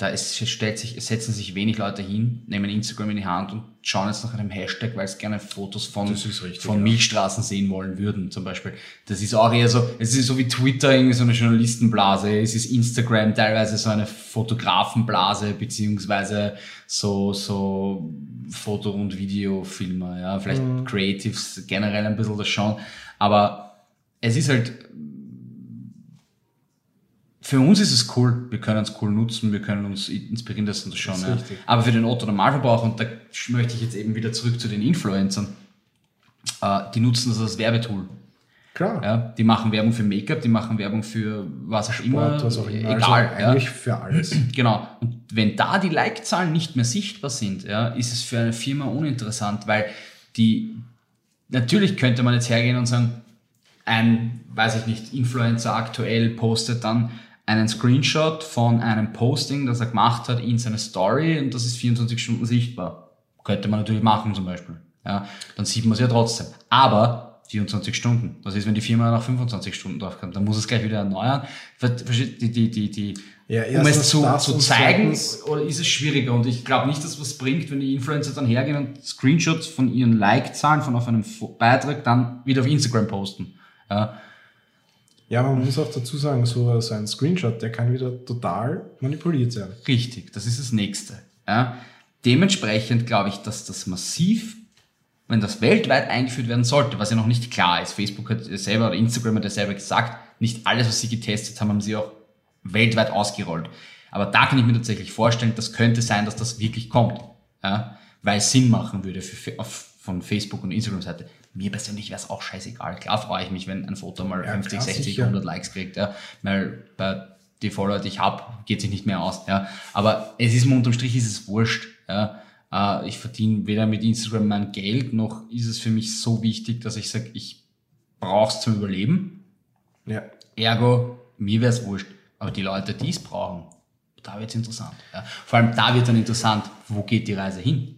da ist, stellt sich, setzen sich wenig Leute hin, nehmen Instagram in die Hand und schauen jetzt nach einem Hashtag, weil sie gerne Fotos von, richtig, von ja. Milchstraßen sehen wollen würden, zum Beispiel. Das ist auch eher so, es ist so wie Twitter, irgendwie so eine Journalistenblase, es ist Instagram teilweise so eine Fotografenblase, beziehungsweise so, so Foto- und Videofilmer, ja, vielleicht mhm. Creatives generell ein bisschen das schon, aber es ist halt, für uns ist es cool, wir können es cool nutzen, wir können uns inspirieren lassen, das schon. Das ja. Aber für den Otto Normalverbraucher, und da möchte ich jetzt eben wieder zurück zu den Influencern, äh, die nutzen das als Werbetool. Klar. Ja, die machen Werbung für Make-up, die machen Werbung für was auch Sport, immer. Was auch immer. Egal. Also eigentlich ja. für alles. Genau. Und wenn da die Like-Zahlen nicht mehr sichtbar sind, ja, ist es für eine Firma uninteressant, weil die, natürlich könnte man jetzt hergehen und sagen, ein, weiß ich nicht, Influencer aktuell postet dann einen Screenshot von einem Posting, das er gemacht hat in seiner Story und das ist 24 Stunden sichtbar. Könnte man natürlich machen zum Beispiel. Ja, dann sieht man es ja trotzdem. Aber 24 Stunden. Was ist, wenn die Firma nach 25 Stunden draufkommt? Dann muss es gleich wieder erneuern. Die, die, die, die, ja, um es zu, zu zeigen, oder ist es schwieriger? Und ich glaube nicht, dass was bringt, wenn die Influencer dann hergehen und Screenshots von ihren Like-Zahlen von auf einem Beitrag dann wieder auf Instagram posten. Ja, ja, man muss auch dazu sagen, so, ein Screenshot, der kann wieder total manipuliert sein. Richtig, das ist das Nächste. Ja. Dementsprechend glaube ich, dass das massiv, wenn das weltweit eingeführt werden sollte, was ja noch nicht klar ist, Facebook hat selber oder Instagram hat ja selber gesagt, nicht alles, was sie getestet haben, haben sie auch weltweit ausgerollt. Aber da kann ich mir tatsächlich vorstellen, das könnte sein, dass das wirklich kommt. Ja? Weil es Sinn machen würde für, auf, von Facebook und Instagram-Seite. Mir persönlich wäre es auch scheißegal. Klar freue ich mich, wenn ein Foto mal ja, 50, klar, 60, sicher. 100 Likes kriegt. Ja? Weil bei die Follower, die ich habe, geht sich nicht mehr aus. Ja? Aber es ist mir unterm Strich ist es wurscht. Ja? Äh, ich verdiene weder mit Instagram mein Geld, noch ist es für mich so wichtig, dass ich sage, ich brauche es zum Überleben. Ja. Ergo, mir wäre es wurscht. Aber die Leute, die es brauchen, da wird es interessant. Ja. Vor allem da wird dann interessant, wo geht die Reise hin?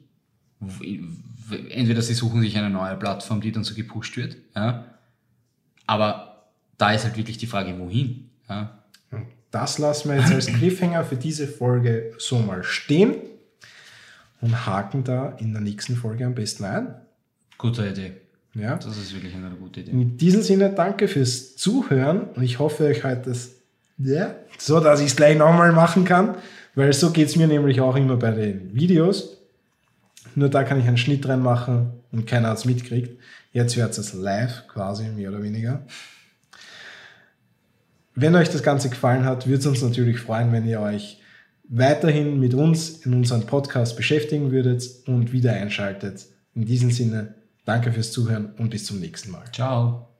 Entweder sie suchen sich eine neue Plattform, die dann so gepusht wird, ja. aber da ist halt wirklich die Frage, wohin. Ja. Das lassen wir jetzt als Cliffhanger für diese Folge so mal stehen und haken da in der nächsten Folge am besten ein. Gute Idee. Ja. Das ist wirklich eine gute Idee. In diesem Sinne, danke fürs Zuhören und ich hoffe, euch heute das, ja, so dass ich es gleich nochmal machen kann, weil so geht es mir nämlich auch immer bei den Videos. Nur da kann ich einen Schnitt reinmachen und keiner hat es mitkriegt. Jetzt wird es live, quasi, mehr oder weniger. Wenn euch das Ganze gefallen hat, würde es uns natürlich freuen, wenn ihr euch weiterhin mit uns in unserem Podcast beschäftigen würdet und wieder einschaltet. In diesem Sinne, danke fürs Zuhören und bis zum nächsten Mal. Ciao.